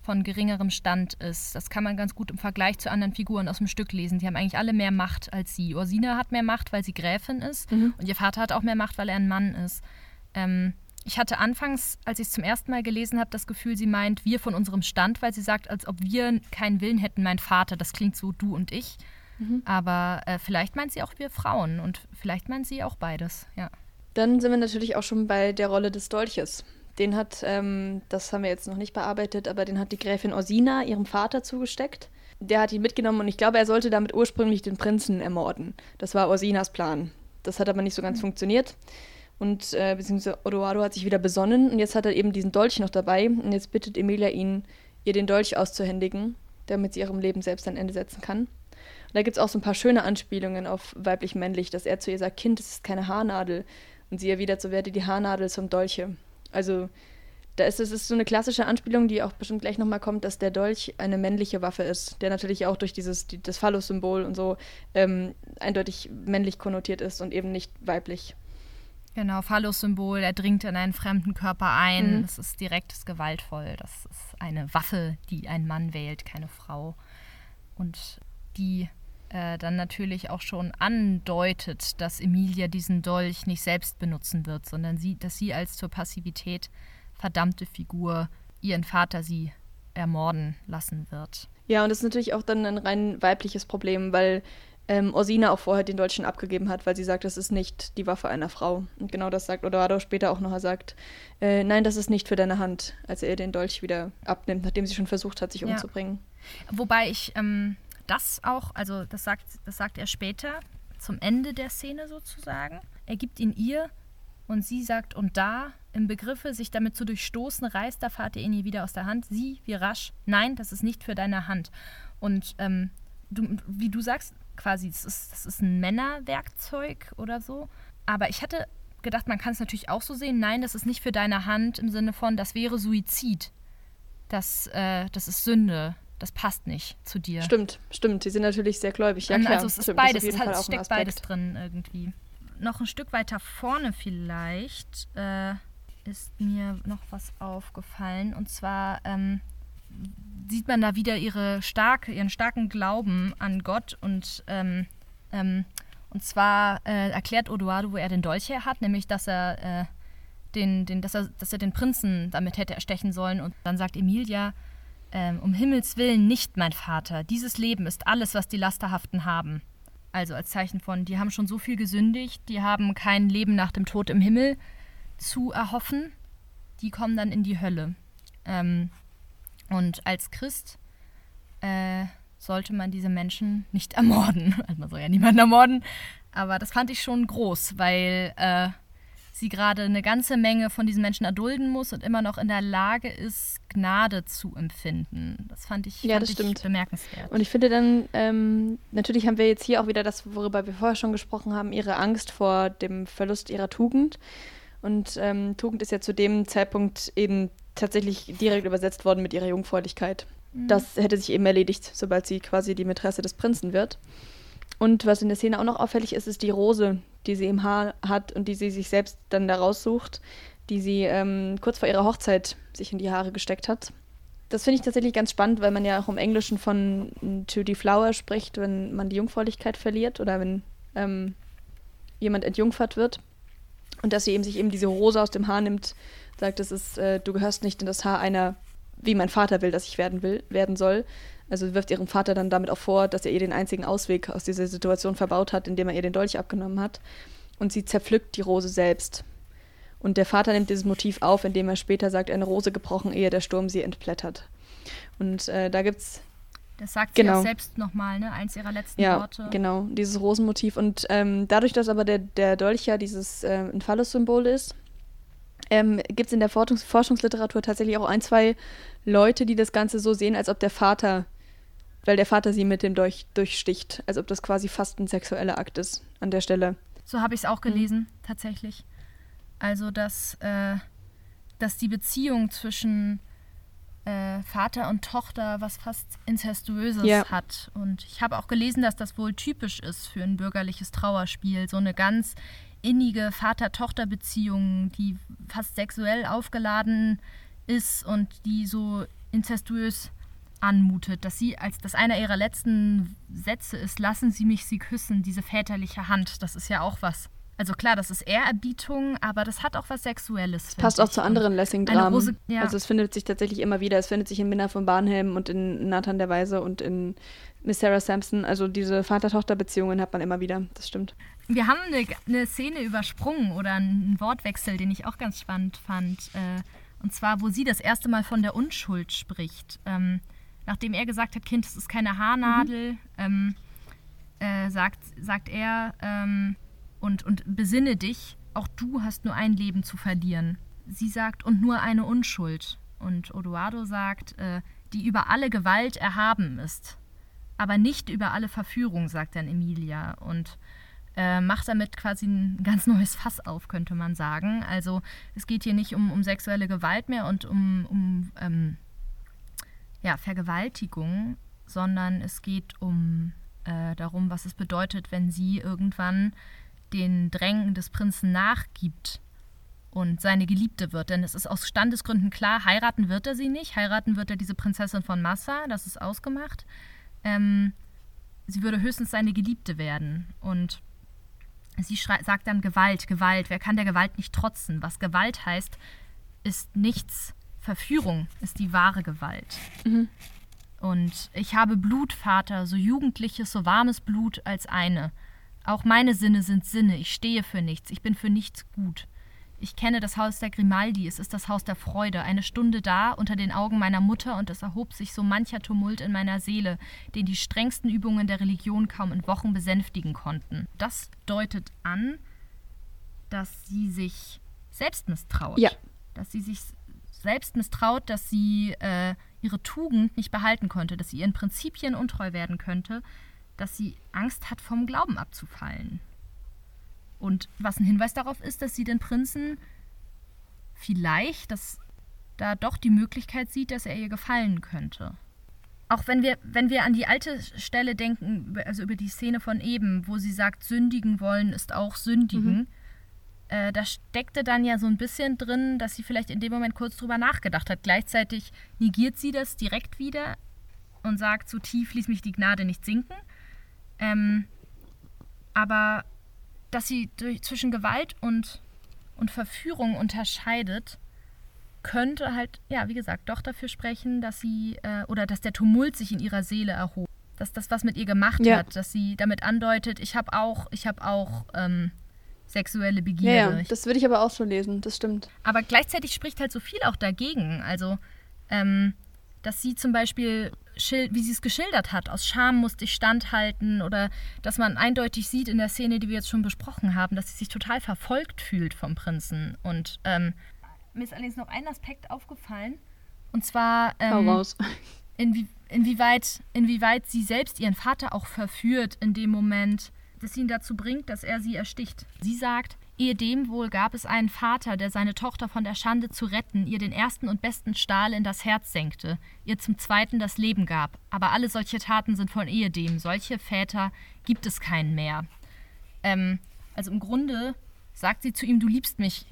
von geringerem Stand ist. Das kann man ganz gut im Vergleich zu anderen Figuren aus dem Stück lesen. Die haben eigentlich alle mehr Macht als sie. Ursina hat mehr Macht, weil sie Gräfin ist mhm. und ihr Vater hat auch mehr Macht, weil er ein Mann ist. Ähm, ich hatte anfangs, als ich es zum ersten Mal gelesen habe, das Gefühl, sie meint wir von unserem Stand, weil sie sagt, als ob wir keinen Willen hätten, mein Vater. Das klingt so du und ich. Mhm. Aber äh, vielleicht meint sie auch wir Frauen und vielleicht meint sie auch beides, ja. Dann sind wir natürlich auch schon bei der Rolle des Dolches. Den hat, ähm, das haben wir jetzt noch nicht bearbeitet, aber den hat die Gräfin Orsina ihrem Vater zugesteckt. Der hat ihn mitgenommen und ich glaube, er sollte damit ursprünglich den Prinzen ermorden. Das war Orsinas Plan. Das hat aber nicht so ganz mhm. funktioniert. Und äh, beziehungsweise Odoardo hat sich wieder besonnen und jetzt hat er eben diesen Dolch noch dabei. Und jetzt bittet Emilia ihn, ihr den Dolch auszuhändigen, damit sie ihrem Leben selbst ein Ende setzen kann. Und da gibt es auch so ein paar schöne Anspielungen auf weiblich-männlich, dass er zu ihr sagt, Kind, es ist keine Haarnadel. Und sie erwidert, so werde die Haarnadel zum Dolche. Also da ist es ist so eine klassische Anspielung, die auch bestimmt gleich nochmal kommt, dass der Dolch eine männliche Waffe ist, der natürlich auch durch dieses die, das Phallus-Symbol und so ähm, eindeutig männlich konnotiert ist und eben nicht weiblich. Genau, Phallus-Symbol, er dringt in einen fremden Körper ein. Mhm. Das ist direkt gewaltvoll. Das ist eine Waffe, die ein Mann wählt, keine Frau. Und die äh, dann natürlich auch schon andeutet, dass Emilia diesen Dolch nicht selbst benutzen wird, sondern sie, dass sie als zur Passivität verdammte Figur ihren Vater sie ermorden lassen wird. Ja, und das ist natürlich auch dann ein rein weibliches Problem, weil ähm, Orsina auch vorher den Dolch schon abgegeben hat, weil sie sagt, das ist nicht die Waffe einer Frau. Und genau das sagt Odoardo später auch noch. Er sagt, äh, nein, das ist nicht für deine Hand, als er ihr den Dolch wieder abnimmt, nachdem sie schon versucht hat, sich ja. umzubringen. Wobei ich ähm, das auch, also das sagt, das sagt er später, zum Ende der Szene sozusagen. Er gibt ihn ihr und sie sagt, und da, im Begriffe, sich damit zu durchstoßen, reißt der Vater ihn ihr wieder aus der Hand. Sie, wie rasch, nein, das ist nicht für deine Hand. Und ähm, du, wie du sagst, quasi, das ist, das ist ein Männerwerkzeug oder so. Aber ich hatte gedacht, man kann es natürlich auch so sehen. Nein, das ist nicht für deine Hand im Sinne von, das wäre Suizid. Das, äh, das ist Sünde. Das passt nicht zu dir. Stimmt, stimmt. Die sind natürlich sehr gläubig. Ja, klar. Also es ist stimmt, beides, es halt, steckt beides drin irgendwie. Noch ein Stück weiter vorne vielleicht äh, ist mir noch was aufgefallen. Und zwar ähm, sieht man da wieder ihre starke, ihren starken Glauben an Gott und ähm, ähm, und zwar äh, erklärt Odoardo, wo er den Dolch her hat, nämlich dass er, äh, den, den, dass, er, dass er den Prinzen damit hätte erstechen sollen. Und dann sagt Emilia, äh, um Himmels willen nicht, mein Vater, dieses Leben ist alles, was die Lasterhaften haben. Also als Zeichen von, die haben schon so viel gesündigt, die haben kein Leben nach dem Tod im Himmel zu erhoffen, die kommen dann in die Hölle. Ähm, und als Christ äh, sollte man diese Menschen nicht ermorden. *laughs* Also man soll ja niemanden ermorden. Aber das fand ich schon groß, weil äh, sie gerade eine ganze Menge von diesen Menschen erdulden muss und immer noch in der Lage ist, Gnade zu empfinden. Das fand ich, ja, fand das ich stimmt. bemerkenswert. Und ich finde dann, ähm, natürlich haben wir jetzt hier auch wieder das, worüber wir vorher schon gesprochen haben, ihre Angst vor dem Verlust ihrer Tugend. Und ähm, Tugend ist ja zu dem Zeitpunkt eben tatsächlich direkt übersetzt worden mit ihrer Jungfräulichkeit. Mhm. Das hätte sich eben erledigt, sobald sie quasi die Mätresse des Prinzen wird. Und was in der Szene auch noch auffällig ist, ist die Rose, die sie im Haar hat und die sie sich selbst dann da raussucht, die sie ähm, kurz vor ihrer Hochzeit sich in die Haare gesteckt hat. Das finde ich tatsächlich ganz spannend, weil man ja auch im Englischen von to deflower spricht, wenn man die Jungfräulichkeit verliert oder wenn ähm, jemand entjungfert wird. Und dass sie eben sich eben diese Rose aus dem Haar nimmt, sagt, es ist, äh, du gehörst nicht in das Haar einer, wie mein Vater will, dass ich werden will, werden soll. Also wirft ihrem Vater dann damit auch vor, dass er ihr den einzigen Ausweg aus dieser Situation verbaut hat, indem er ihr den Dolch abgenommen hat. Und sie zerpflückt die Rose selbst. Und der Vater nimmt dieses Motiv auf, indem er später sagt, eine Rose gebrochen, ehe der Sturm sie entblättert. Und äh, da gibt es Das sagt Genau. sie auch selbst nochmal, ne? Eins ihrer letzten Ja, Worte. genau, dieses Rosenmotiv. Und ähm, dadurch, dass aber der, der Dolch ja dieses ähm, ein Phallus-Symbol ist, ähm, gibt es in der Forschungs Forschungsliteratur tatsächlich auch ein, zwei Leute, die das Ganze so sehen, als ob der Vater, weil der Vater sie mit dem Dolch durchsticht, als ob das quasi fast ein sexueller Akt ist an der Stelle. So habe ich es auch gelesen, tatsächlich. Also, dass, äh, dass die Beziehung zwischen äh, Vater und Tochter was fast Incestuöses Ja. hat. Und ich habe auch gelesen, dass das wohl typisch ist für ein bürgerliches Trauerspiel. So eine ganz innige Vater-Tochter-Beziehung, die fast sexuell aufgeladen ist und die so incestuös anmutet, dass sie als das einer ihrer letzten Sätze ist, lassen Sie mich Sie küssen, diese väterliche Hand. Das ist ja auch was. Also klar, das ist Ehrerbietung, aber das hat auch was Sexuelles. Passt auch zu anderen Lessing-Dramen. Ja. Also es findet sich tatsächlich immer wieder. Es findet sich in Minna von Barnhelm und in Nathan der Weise und in Miss Sarah Sampson. Also diese Vater-Tochter-Beziehungen hat man immer wieder. Das stimmt. Wir haben eine, eine Szene übersprungen oder einen Wortwechsel, den ich auch ganz spannend fand. Äh, und zwar, wo sie das erste Mal von der Unschuld spricht. Nachdem er gesagt hat, Kind, es ist keine Haarnadel, ähm, äh, sagt, sagt er, ähm, und, und besinne dich, auch du hast nur ein Leben zu verlieren. Sie sagt, und nur eine Unschuld. Und Odoardo sagt, äh, die über alle Gewalt erhaben ist, aber nicht über alle Verführung, sagt dann Emilia. Und äh, macht damit quasi ein ganz neues Fass auf, könnte man sagen. Also es geht hier nicht um, um sexuelle Gewalt mehr und um, um ähm, ja, Vergewaltigung, sondern es geht um äh, darum, was es bedeutet, wenn sie irgendwann den Drängen des Prinzen nachgibt und seine Geliebte wird. Denn es ist aus Standesgründen klar, heiraten wird er sie nicht. Heiraten wird er diese Prinzessin von Massa, das ist ausgemacht. Ähm, sie würde höchstens seine Geliebte werden. Und sie sagt dann Gewalt, Gewalt. Wer kann der Gewalt nicht trotzen? Was Gewalt heißt, ist nichts. Verführung ist die wahre Gewalt. Und ich habe Blut, Vater, so jugendliches, so warmes Blut als eine. Auch meine Sinne sind Sinne, ich stehe für nichts, ich bin für nichts gut. Ich kenne das Haus der Grimaldi, es ist das Haus der Freude, eine Stunde da unter den Augen meiner Mutter und es erhob sich so mancher Tumult in meiner Seele, den die strengsten Übungen der Religion kaum in Wochen besänftigen konnten. Das deutet an, dass sie sich selbst misstraut. Ja. Dass sie sich selbst misstraut, dass sie äh, ihre Tugend nicht behalten konnte, dass sie ihren Prinzipien untreu werden könnte, dass sie Angst hat, vom Glauben abzufallen. Und was ein Hinweis darauf ist, dass sie den Prinzen vielleicht, dass da doch die Möglichkeit sieht, dass er ihr gefallen könnte. Auch wenn wir, wenn wir an die alte Stelle denken, also über die Szene von eben, wo sie sagt, sündigen wollen ist auch sündigen, äh, da steckte dann ja so ein bisschen drin, dass sie vielleicht in dem Moment kurz drüber nachgedacht hat. Gleichzeitig negiert sie das direkt wieder und sagt, so tief ließ mich die Gnade nicht sinken. Ähm, aber dass sie durch, zwischen Gewalt und, und Verführung unterscheidet, könnte halt, ja, wie gesagt, doch dafür sprechen, dass sie, äh, oder dass der Tumult sich in ihrer Seele erhob. Dass das was mit ihr gemacht Ja. hat, dass sie damit andeutet, ich habe auch, ich habe auch ähm, sexuelle Begierde. ja, das würde ich aber auch so lesen, das stimmt. aber gleichzeitig spricht halt so viel auch dagegen. Also, ähm, dass sie zum Beispiel, wie sie es geschildert hat, aus Scham musste ich standhalten oder dass man eindeutig sieht in der Szene, die wir jetzt schon besprochen haben, dass sie sich total verfolgt fühlt vom Prinzen. Und ähm, mir ist allerdings noch ein Aspekt aufgefallen. Und zwar, ähm, raus. inwie inwieweit, inwieweit sie selbst ihren Vater auch verführt in dem Moment, das ihn dazu bringt, dass er sie ersticht. Sie sagt, ehedem wohl gab es einen Vater, der seine Tochter von der Schande zu retten, ihr den ersten und besten Stahl in das Herz senkte, ihr zum zweiten das Leben gab. Aber alle solche Taten sind von ehedem. Solche Väter gibt es keinen mehr. Ähm, also im Grunde sagt sie zu ihm, du liebst mich,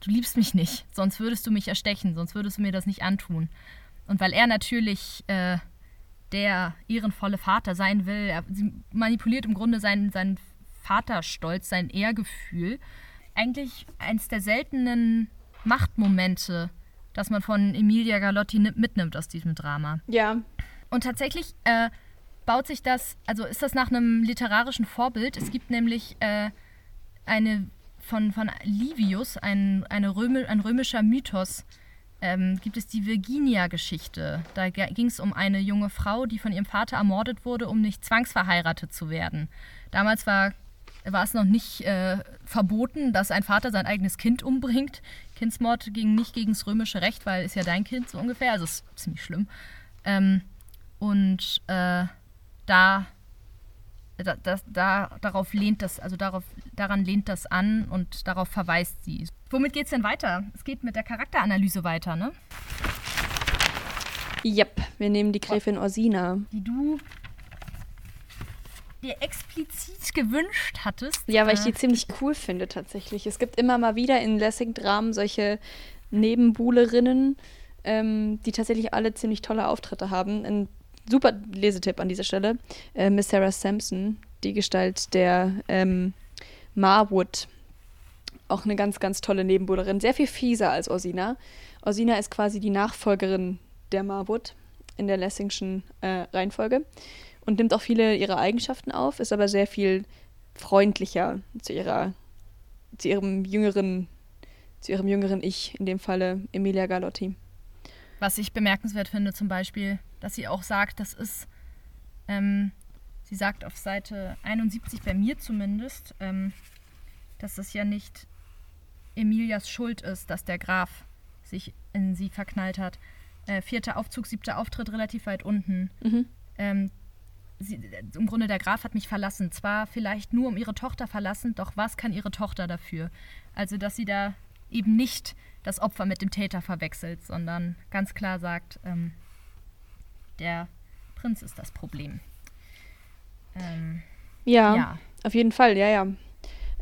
du liebst mich nicht, sonst würdest du mich erstechen, sonst würdest du mir das nicht antun. Und weil er natürlich äh, der ehrenvolle Vater sein will, er, sie manipuliert im Grunde seinen, seinen Vaterstolz, sein Ehrgefühl. Eigentlich eins der seltenen Machtmomente, das man von Emilia Galotti ni- mitnimmt aus diesem Drama. Ja, Und tatsächlich äh, baut sich das, also ist das nach einem literarischen Vorbild. Es gibt nämlich äh, eine von, von Livius, ein, eine Römi, ein römischer Mythos, ähm, gibt es die Virginia-Geschichte. Da ging es um eine junge Frau, die von ihrem Vater ermordet wurde, um nicht zwangsverheiratet zu werden. Damals war, war es noch nicht äh, verboten, dass ein Vater sein eigenes Kind umbringt. Kindsmord ging nicht gegen das römische Recht, weil es ja dein Kind so ungefähr. Also ist ziemlich schlimm. Ähm, und äh, da da, das, da, darauf lehnt das, also darauf, daran lehnt das an und darauf verweist sie. Womit geht es denn weiter? Es geht mit der Charakteranalyse weiter, ne? Yep, wir nehmen die Gräfin Orsina. Die du dir explizit gewünscht hattest. Ja, weil ich die äh, ziemlich cool finde tatsächlich. Es gibt immer mal wieder in Lessing-Dramen solche Nebenbuhlerinnen, ähm, die tatsächlich alle ziemlich tolle Auftritte haben. Ein super Lesetipp an dieser Stelle. Äh, Miss Sarah Sampson, die Gestalt der ähm, Marwood. Auch eine ganz, ganz tolle Nebenbuhlerin. Sehr viel fieser als Orsina. Orsina ist quasi die Nachfolgerin der Marwood in der Lessingschen äh, Reihenfolge und nimmt auch viele ihrer Eigenschaften auf, ist aber sehr viel freundlicher zu ihrer, zu ihrem jüngeren, zu ihrem jüngeren Ich, in dem Falle Emilia Galotti. Was ich bemerkenswert finde, zum Beispiel, dass sie auch sagt, das ist, ähm, sie sagt auf Seite 71 bei mir zumindest, ähm, dass das ja nicht Emilias Schuld ist, dass der Graf sich in sie verknallt hat. Äh, vierter Aufzug, siebter Auftritt, relativ weit unten. Mhm. Ähm, sie, Im Grunde, der Graf hat mich verlassen. Zwar vielleicht nur um ihre Tochter verlassen, doch was kann ihre Tochter dafür? Also, dass sie da eben nicht das Opfer mit dem Täter verwechselt, sondern ganz klar sagt, ähm, der Prinz ist das Problem. Ähm, ja, ja, auf jeden Fall, ja, ja.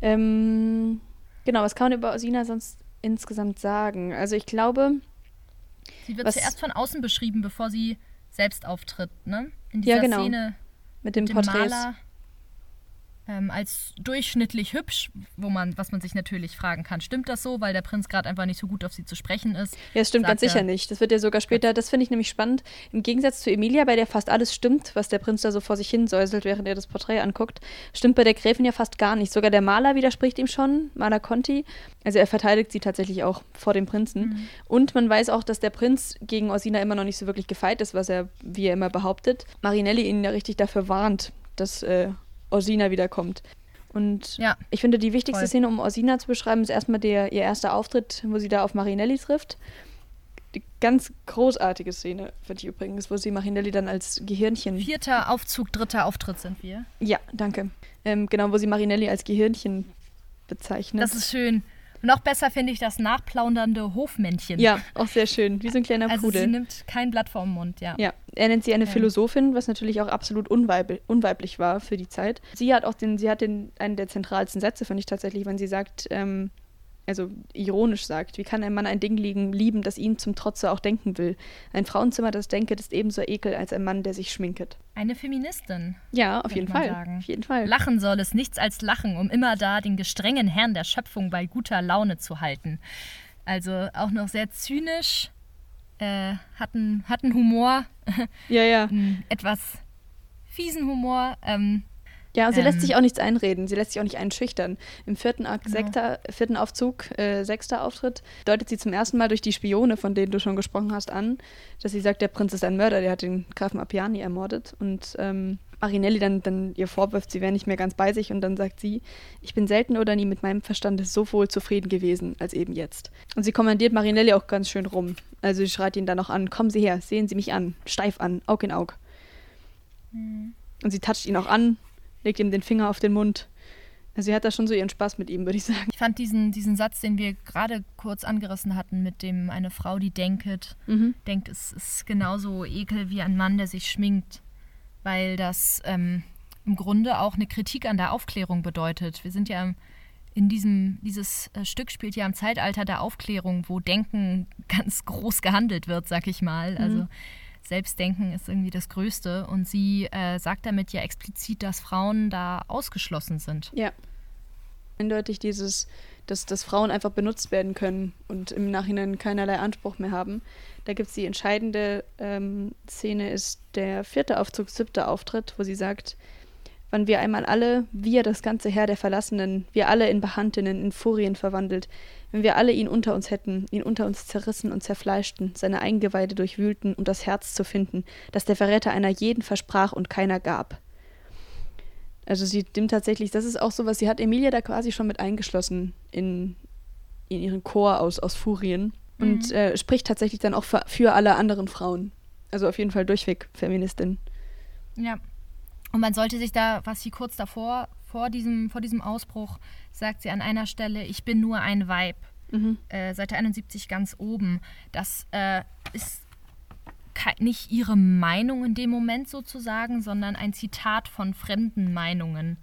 Ähm, genau, was kann man über Osina sonst insgesamt sagen? Also ich glaube. Sie wird zuerst von außen beschrieben, bevor sie selbst auftritt, ne? In dieser ja, genau. Szene mit dem, mit dem Porträts. Maler ähm, als durchschnittlich hübsch, wo man, was man sich natürlich fragen kann, stimmt das so, weil der Prinz gerade einfach nicht so gut auf sie zu sprechen ist? Ja, es stimmt ganz sicher nicht. Das wird ja sogar später, das finde ich nämlich spannend. Im Gegensatz zu Emilia, bei der fast alles stimmt, was der Prinz da so vor sich hin säuselt, während er das Porträt anguckt, stimmt bei der Gräfin ja fast gar nicht. Sogar der Maler widerspricht ihm schon, Maler Conti. Also er verteidigt sie tatsächlich auch vor dem Prinzen. Mhm. Und man weiß auch, dass der Prinz gegen Orsina immer noch nicht so wirklich gefeit ist, was er, wie er immer behauptet. Marinelli ihn ja richtig dafür warnt, dass äh, Orsina wiederkommt. Und ja, ich finde, die wichtigste voll. Szene, um Orsina zu beschreiben, ist erstmal der, ihr erster Auftritt, wo sie da auf Marinelli trifft. Die ganz großartige Szene, finde ich übrigens, wo sie Marinelli dann als Gehirnchen. Vierter Aufzug, dritter Auftritt sind wir. Ja, danke. Ähm, genau, wo sie Marinelli als Gehirnchen bezeichnet. Das ist schön. Noch besser finde ich das nachplaudernde Hofmännchen. Ja, auch sehr schön, wie so ein kleiner also Pudel. sie nimmt kein Blatt vom Mund, ja. Ja, er nennt sie eine ja. Philosophin, was natürlich auch absolut unweib unweiblich war für die Zeit. Sie hat auch den, sie hat den, einen der zentralsten Sätze, finde ich tatsächlich, wenn sie sagt, ähm, also ironisch sagt, wie kann ein Mann ein Ding liegen, lieben, das ihn zum Trotze auch denken will? Ein Frauenzimmer, das denket, ist ebenso ekel als ein Mann, der sich schminket. Eine Feministin. Ja, auf jeden Fall. Sagen. Auf jeden Fall. Lachen soll es nichts als lachen, um immer da den gestrengen Herrn der Schöpfung bei guter Laune zu halten. Also auch noch sehr zynisch, äh, hat, einen, hat einen Humor. *laughs* Ja, ja. etwas fiesen Humor. Ähm, ja, und sie ähm, lässt sich auch nichts einreden. Sie lässt sich auch nicht einschüchtern. Im vierten, Akt, genau. sechster, vierten Aufzug, äh, sechster Auftritt, deutet sie zum ersten Mal durch die Spione, von denen du schon gesprochen hast, an, dass sie sagt, der Prinz ist ein Mörder, der hat den Grafen Appiani ermordet. Und ähm, Marinelli dann, dann ihr vorwirft, sie wäre nicht mehr ganz bei sich. Und dann sagt sie, ich bin selten oder nie mit meinem Verstand so wohl zufrieden gewesen als eben jetzt. Und sie kommandiert Marinelli auch ganz schön rum. Also sie schreit ihn dann noch an, kommen Sie her, sehen Sie mich an, steif an, Aug in Aug. Mhm. Und sie toucht ihn auch an, legt ihm den Finger auf den Mund. Also sie hat da schon so ihren Spaß mit ihm, würde ich sagen. Ich fand diesen, diesen Satz, den wir gerade kurz angerissen hatten, mit dem eine Frau, die denket, mhm. denkt, es ist genauso ekel wie ein Mann, der sich schminkt. Weil das ähm, im Grunde auch eine Kritik an der Aufklärung bedeutet. Wir sind ja in diesem, dieses äh, Stück spielt ja im Zeitalter der Aufklärung, wo Denken *laughs* ganz groß gehandelt wird, sag ich mal. Mhm. Also Selbstdenken ist irgendwie das Größte. Und sie äh, sagt damit ja explizit, dass Frauen da ausgeschlossen sind. Ja. Eindeutig dieses, dass, dass Frauen einfach benutzt werden können und im Nachhinein keinerlei Anspruch mehr haben. Da gibt es die entscheidende ähm, Szene, ist der vierte Aufzug, siebte Auftritt, wo sie sagt, wann wir einmal alle, wir das ganze Heer der Verlassenen, wir alle in Behandinnen, in Furien verwandelt, wenn wir alle ihn unter uns hätten, ihn unter uns zerrissen und zerfleischten, seine Eingeweide durchwühlten, um das Herz zu finden, das der Verräter einer jeden versprach und keiner gab. Also sie nimmt tatsächlich, das ist auch so was, sie hat Emilia da quasi schon mit eingeschlossen in, in ihren Chor aus, aus Furien und Mhm. äh, spricht tatsächlich dann auch für, für alle anderen Frauen. Also auf jeden Fall durchweg Feministin. Ja. Und man sollte sich da, was sie kurz davor, vor diesem, vor diesem Ausbruch, sagt sie an einer Stelle, ich bin nur ein Weib. Mhm. Äh, Seite 71 ganz oben. Das äh, ist nicht ihre Meinung in dem Moment sozusagen, sondern ein Zitat von fremden Meinungen,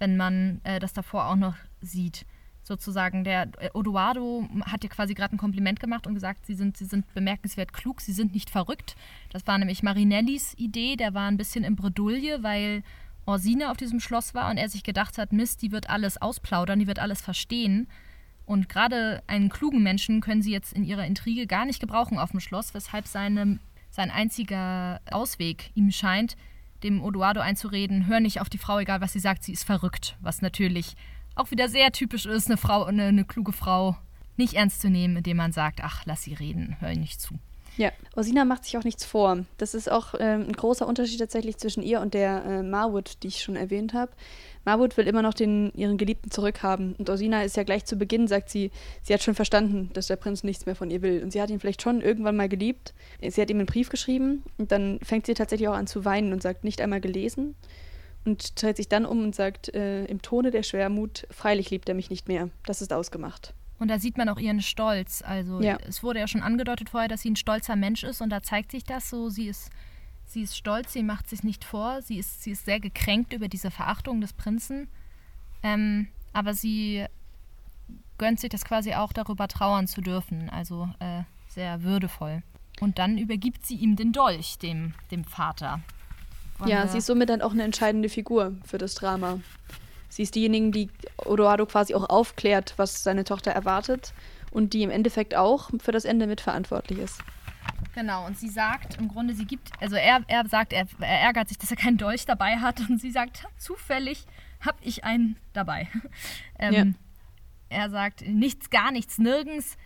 wenn man äh, das davor auch noch sieht. Sozusagen, der äh, Odoardo hat ihr quasi gerade ein Kompliment gemacht und gesagt, sie sind, sie sind bemerkenswert klug, sie sind nicht verrückt. Das war nämlich Marinellis Idee, der war ein bisschen in Bredouille, weil Orsine auf diesem Schloss war und er sich gedacht hat, Mist, die wird alles ausplaudern, die wird alles verstehen. Und gerade einen klugen Menschen können sie jetzt in ihrer Intrige gar nicht gebrauchen auf dem Schloss, weshalb seine, sein einziger Ausweg ihm scheint, dem Odoardo einzureden, hör nicht auf die Frau, egal was sie sagt, sie ist verrückt. Was natürlich auch wieder sehr typisch ist, eine Frau, eine, eine kluge Frau nicht ernst zu nehmen, indem man sagt, ach, lass sie reden, hör nicht zu. Ja, Orsina macht sich auch nichts vor. Das ist auch ähm, ein großer Unterschied tatsächlich zwischen ihr und der äh, Marwood, die ich schon erwähnt habe. Marwood will immer noch den, ihren Geliebten zurückhaben. Und Orsina ist ja gleich zu Beginn, sagt sie, sie hat schon verstanden, dass der Prinz nichts mehr von ihr will. Und sie hat ihn vielleicht schon irgendwann mal geliebt. Sie hat ihm einen Brief geschrieben und dann fängt sie tatsächlich auch an zu weinen und sagt, nicht einmal gelesen. Und dreht sich dann um und sagt äh, im Tone der Schwermut, freilich liebt er mich nicht mehr. Das ist ausgemacht. Und da sieht man auch ihren Stolz. Also Ja. es wurde ja schon angedeutet vorher, dass sie ein stolzer Mensch ist und da zeigt sich das so. Sie ist, sie ist stolz, sie macht sich nicht vor, sie ist, sie ist sehr gekränkt über diese Verachtung des Prinzen. Ähm, aber sie gönnt sich das quasi auch darüber trauern zu dürfen. Also äh, sehr würdevoll. Und dann übergibt sie ihm den Dolch, dem, dem Vater. Wollen Ja, sie ist somit dann auch eine entscheidende Figur für das Drama. Sie ist diejenige, die Odoardo quasi auch aufklärt, was seine Tochter erwartet und die im Endeffekt auch für das Ende mitverantwortlich ist. Genau, und sie sagt im Grunde, sie gibt, also er, er sagt, er, er ärgert sich, dass er keinen Dolch dabei hat und sie sagt, zufällig habe ich einen dabei. *laughs* ähm, Ja. Er sagt, nichts, gar nichts, nirgends.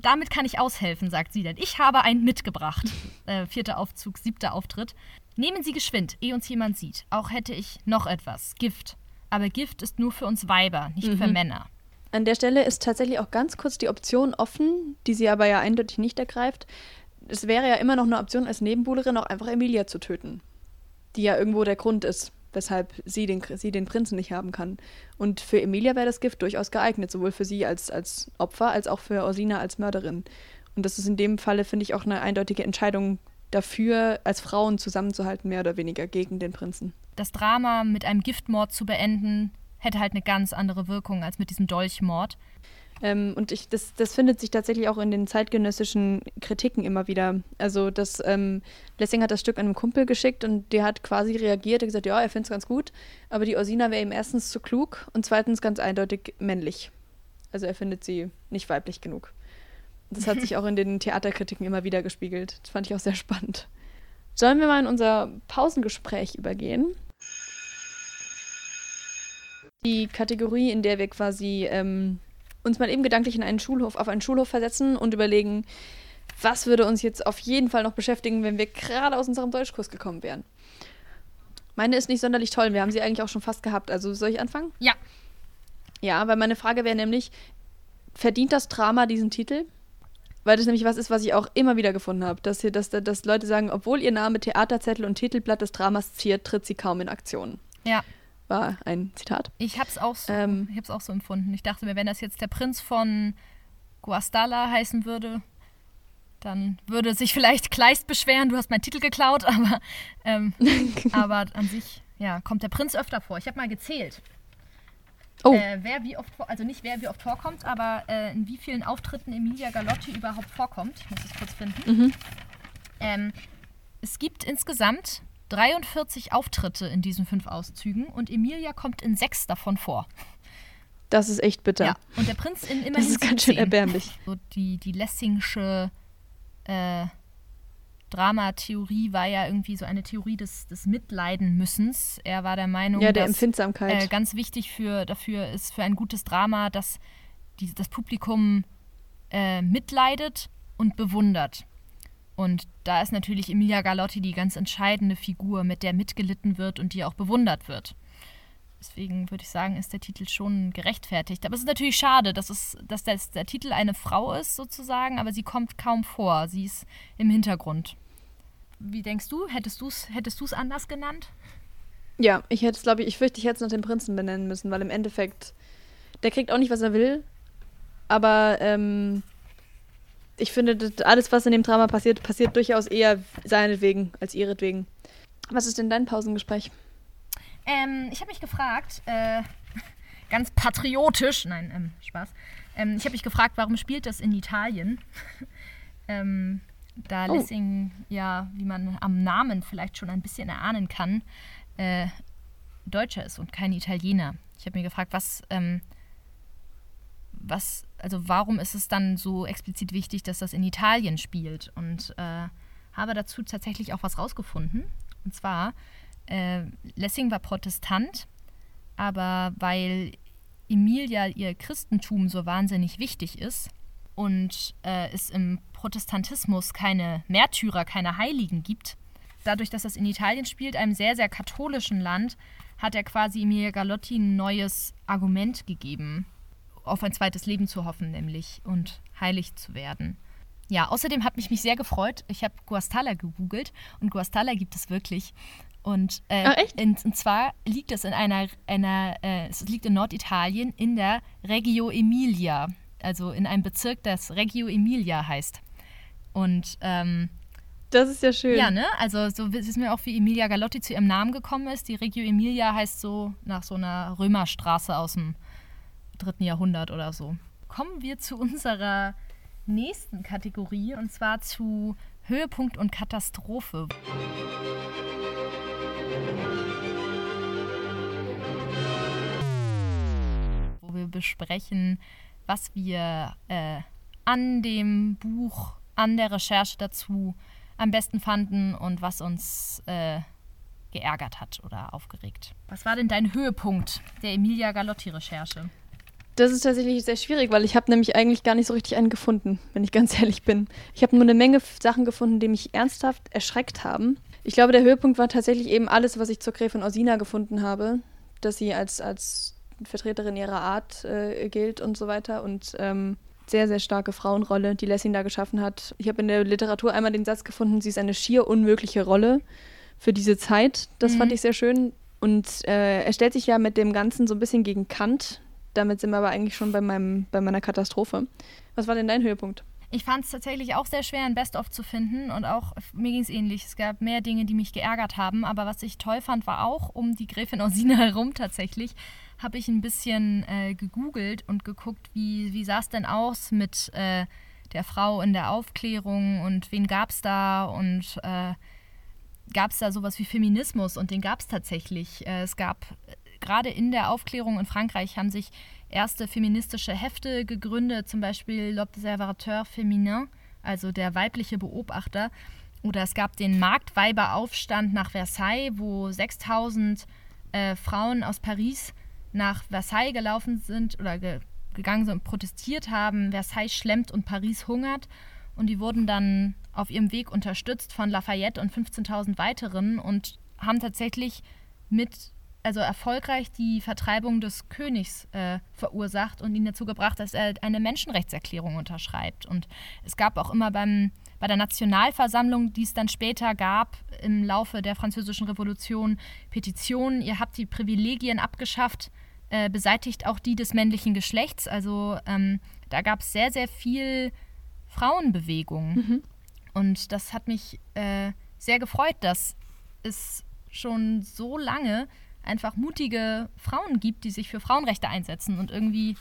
Damit kann ich aushelfen, sagt sie, denn ich habe einen mitgebracht. *laughs* Äh, vierter Aufzug, siebter Auftritt. Nehmen Sie geschwind, ehe uns jemand sieht. Auch hätte ich noch etwas, Gift. Aber Gift ist nur für uns Weiber, nicht für Männer. An der Stelle ist tatsächlich auch ganz kurz die Option offen, die sie aber ja eindeutig nicht ergreift. Es wäre ja immer noch eine Option, als Nebenbuhlerin auch einfach Emilia zu töten. Die ja irgendwo der Grund ist, weshalb sie den, sie den Prinzen nicht haben kann. Und für Emilia wäre das Gift durchaus geeignet, sowohl für sie als, als Opfer als auch für Orsina als Mörderin. Und das ist in dem Falle, finde ich, auch eine eindeutige Entscheidung dafür, als Frauen zusammenzuhalten, mehr oder weniger gegen den Prinzen. Das Drama mit einem Giftmord zu beenden, hätte halt eine ganz andere Wirkung als mit diesem Dolchmord. Ähm, und ich, das, das findet sich tatsächlich auch in den zeitgenössischen Kritiken immer wieder. Also das, ähm, Lessing hat das Stück einem Kumpel geschickt und der hat quasi reagiert und gesagt, ja, er findet es ganz gut, aber die Orsina wäre ihm erstens zu klug und zweitens ganz eindeutig männlich. Also er findet sie nicht weiblich genug. Das hat sich auch in den Theaterkritiken immer wieder gespiegelt. Das fand ich auch sehr spannend. Sollen wir mal in unser Pausengespräch übergehen? Die Kategorie, in der wir quasi ähm, uns mal eben gedanklich in einen Schulhof, auf einen Schulhof versetzen und überlegen, was würde uns jetzt auf jeden Fall noch beschäftigen, wenn wir gerade aus unserem Deutschkurs gekommen wären. Meine ist nicht sonderlich toll, wir haben sie eigentlich auch schon fast gehabt. Also soll ich anfangen? Ja. Ja, weil meine Frage wäre nämlich, verdient das Drama diesen Titel? Weil das nämlich was ist, was ich auch immer wieder gefunden habe, dass, hier, dass, dass Leute sagen, obwohl ihr Name Theaterzettel und Titelblatt des Dramas ziert, tritt sie kaum in Aktion. Ja, War ein Zitat. ich habe es auch, so, Ähm. ich hab's auch so empfunden. Ich dachte mir, wenn das jetzt der Prinz von Guastalla heißen würde, dann würde sich vielleicht Kleist beschweren, du hast meinen Titel geklaut, *laughs* aber, ähm, *laughs* aber an sich ja, kommt der Prinz öfter vor. Ich habe mal gezählt. Oh, Äh, wer wie oft, also nicht wer wie oft vorkommt, aber äh, in wie vielen Auftritten Emilia Galotti überhaupt vorkommt. Ich muss es kurz finden. Mhm. Ähm, es gibt insgesamt 43 Auftritte in diesen fünf Auszügen und Emilia kommt in sechs davon vor. das ist echt bitter. Ja. Und der Prinz in immerhin das ist ganz schön 17. erbärmlich. So die, die Lessingsche äh, Dramatheorie war ja irgendwie so eine Theorie des, des Mitleidenmüssens. Er war der Meinung, ja, der dass Empfindsamkeit. Äh, ganz wichtig für, dafür ist für ein gutes Drama, dass die, das Publikum äh, mitleidet und bewundert. Und da ist natürlich Emilia Galotti die ganz entscheidende Figur, mit der mitgelitten wird und die auch bewundert wird. Deswegen würde ich sagen, ist der Titel schon gerechtfertigt. Aber es ist natürlich schade, dass, es, dass das, der Titel eine Frau ist, sozusagen, aber sie kommt kaum vor. Sie ist im Hintergrund. Wie denkst du? Hättest du es hättest anders genannt? Ja, ich hätte es, glaube ich, ich fürchte, ich hätte es nach dem Prinzen benennen müssen, weil im Endeffekt, der kriegt auch nicht, was er will. Aber ähm, ich finde, alles, was in dem Drama passiert, passiert durchaus eher seinetwegen als ihretwegen. Was ist denn dein Pausengespräch? Ähm, ich habe mich gefragt, äh, *laughs* ganz patriotisch, nein, ähm, Spaß. Ähm, ich habe mich gefragt, warum spielt das in Italien? *laughs* Ähm, da oh. Lessing ja, wie man am Namen vielleicht schon ein bisschen erahnen kann, äh, Deutscher ist und kein Italiener. Ich habe mir gefragt, was, ähm, was, also warum ist es dann so explizit wichtig, dass das in Italien spielt? Und äh, habe dazu tatsächlich auch was rausgefunden. Und zwar äh, Lessing war Protestant, aber weil Emilia ihr Christentum so wahnsinnig wichtig ist und äh, es im Protestantismus keine Märtyrer, keine Heiligen gibt, dadurch, dass das in Italien spielt, einem sehr, sehr katholischen Land, hat er quasi Emilia Galotti ein neues Argument gegeben, auf ein zweites Leben zu hoffen, nämlich und heilig zu werden. Ja, außerdem hat mich mich sehr gefreut. Ich habe Guastalla gegoogelt und Guastalla gibt es wirklich. Und, äh, Ach, echt? In, und zwar liegt es in einer, einer äh, es liegt in Norditalien in der Reggio Emilia, also in einem Bezirk, das Reggio Emilia heißt. Und ähm, das ist ja schön. Ja, ne? Also so wissen wir auch, wie Emilia Galotti zu ihrem Namen gekommen ist. Die Reggio Emilia heißt so nach so einer Römerstraße aus dem dritten Jahrhundert oder so. Kommen wir zu unserer nächsten Kategorie und zwar zu Höhepunkt und Katastrophe. Wo wir besprechen, was wir äh, an dem Buch, an der Recherche dazu am besten fanden und was uns äh, geärgert hat oder aufgeregt. Was war denn dein Höhepunkt der Emilia Galotti-Recherche? Das ist tatsächlich sehr schwierig, weil ich habe nämlich eigentlich gar nicht so richtig einen gefunden, wenn ich ganz *laughs* ehrlich bin. Ich habe nur eine Menge Sachen gefunden, die mich ernsthaft erschreckt haben. Ich glaube, der Höhepunkt war tatsächlich eben alles, was ich zur Gräfin Orsina gefunden habe, dass sie als, als Vertreterin ihrer Art äh, gilt und so weiter und ähm, sehr, sehr starke Frauenrolle, die Lessing da geschaffen hat. Ich habe in der Literatur einmal den Satz gefunden, sie ist eine schier unmögliche Rolle für diese Zeit. Das mhm. fand ich sehr schön. Und äh, er stellt sich ja mit dem Ganzen so ein bisschen gegen Kant. Damit sind wir aber eigentlich schon bei, meinem, bei meiner Katastrophe. Was war denn dein Höhepunkt? Ich fand es tatsächlich auch sehr schwer, ein Best-of zu finden und auch mir ging es ähnlich. Es gab mehr Dinge, die mich geärgert haben, aber was ich toll fand, war auch um die Gräfin Orsina herum tatsächlich, habe ich ein bisschen äh, gegoogelt und geguckt, wie, wie sah es denn aus mit äh, der Frau in der Aufklärung und wen gab es da und äh, gab es da sowas wie Feminismus und den gab es tatsächlich. Äh, es gab äh, gerade in der Aufklärung in Frankreich haben sich erste feministische Hefte gegründet, zum Beispiel L'Observateur Féminin, also der weibliche Beobachter. Oder es gab den Marktweiberaufstand nach Versailles, wo 6000 äh, Frauen aus Paris nach Versailles gelaufen sind oder ge gegangen sind und protestiert haben. Versailles schlemmt und Paris hungert. Und die wurden dann auf ihrem Weg unterstützt von Lafayette und 15.000 weiteren und haben tatsächlich mit also erfolgreich die Vertreibung des Königs äh, verursacht und ihn dazu gebracht, dass er eine Menschenrechtserklärung unterschreibt. Und es gab auch immer beim, bei der Nationalversammlung, die es dann später gab im Laufe der Französischen Revolution, Petitionen, ihr habt die Privilegien abgeschafft, äh, beseitigt auch die des männlichen Geschlechts. Also ähm, da gab es sehr, sehr viel Frauenbewegung. Mhm. Und das hat mich äh, sehr gefreut, dass es schon so lange einfach mutige Frauen gibt, die sich für Frauenrechte einsetzen. Und irgendwie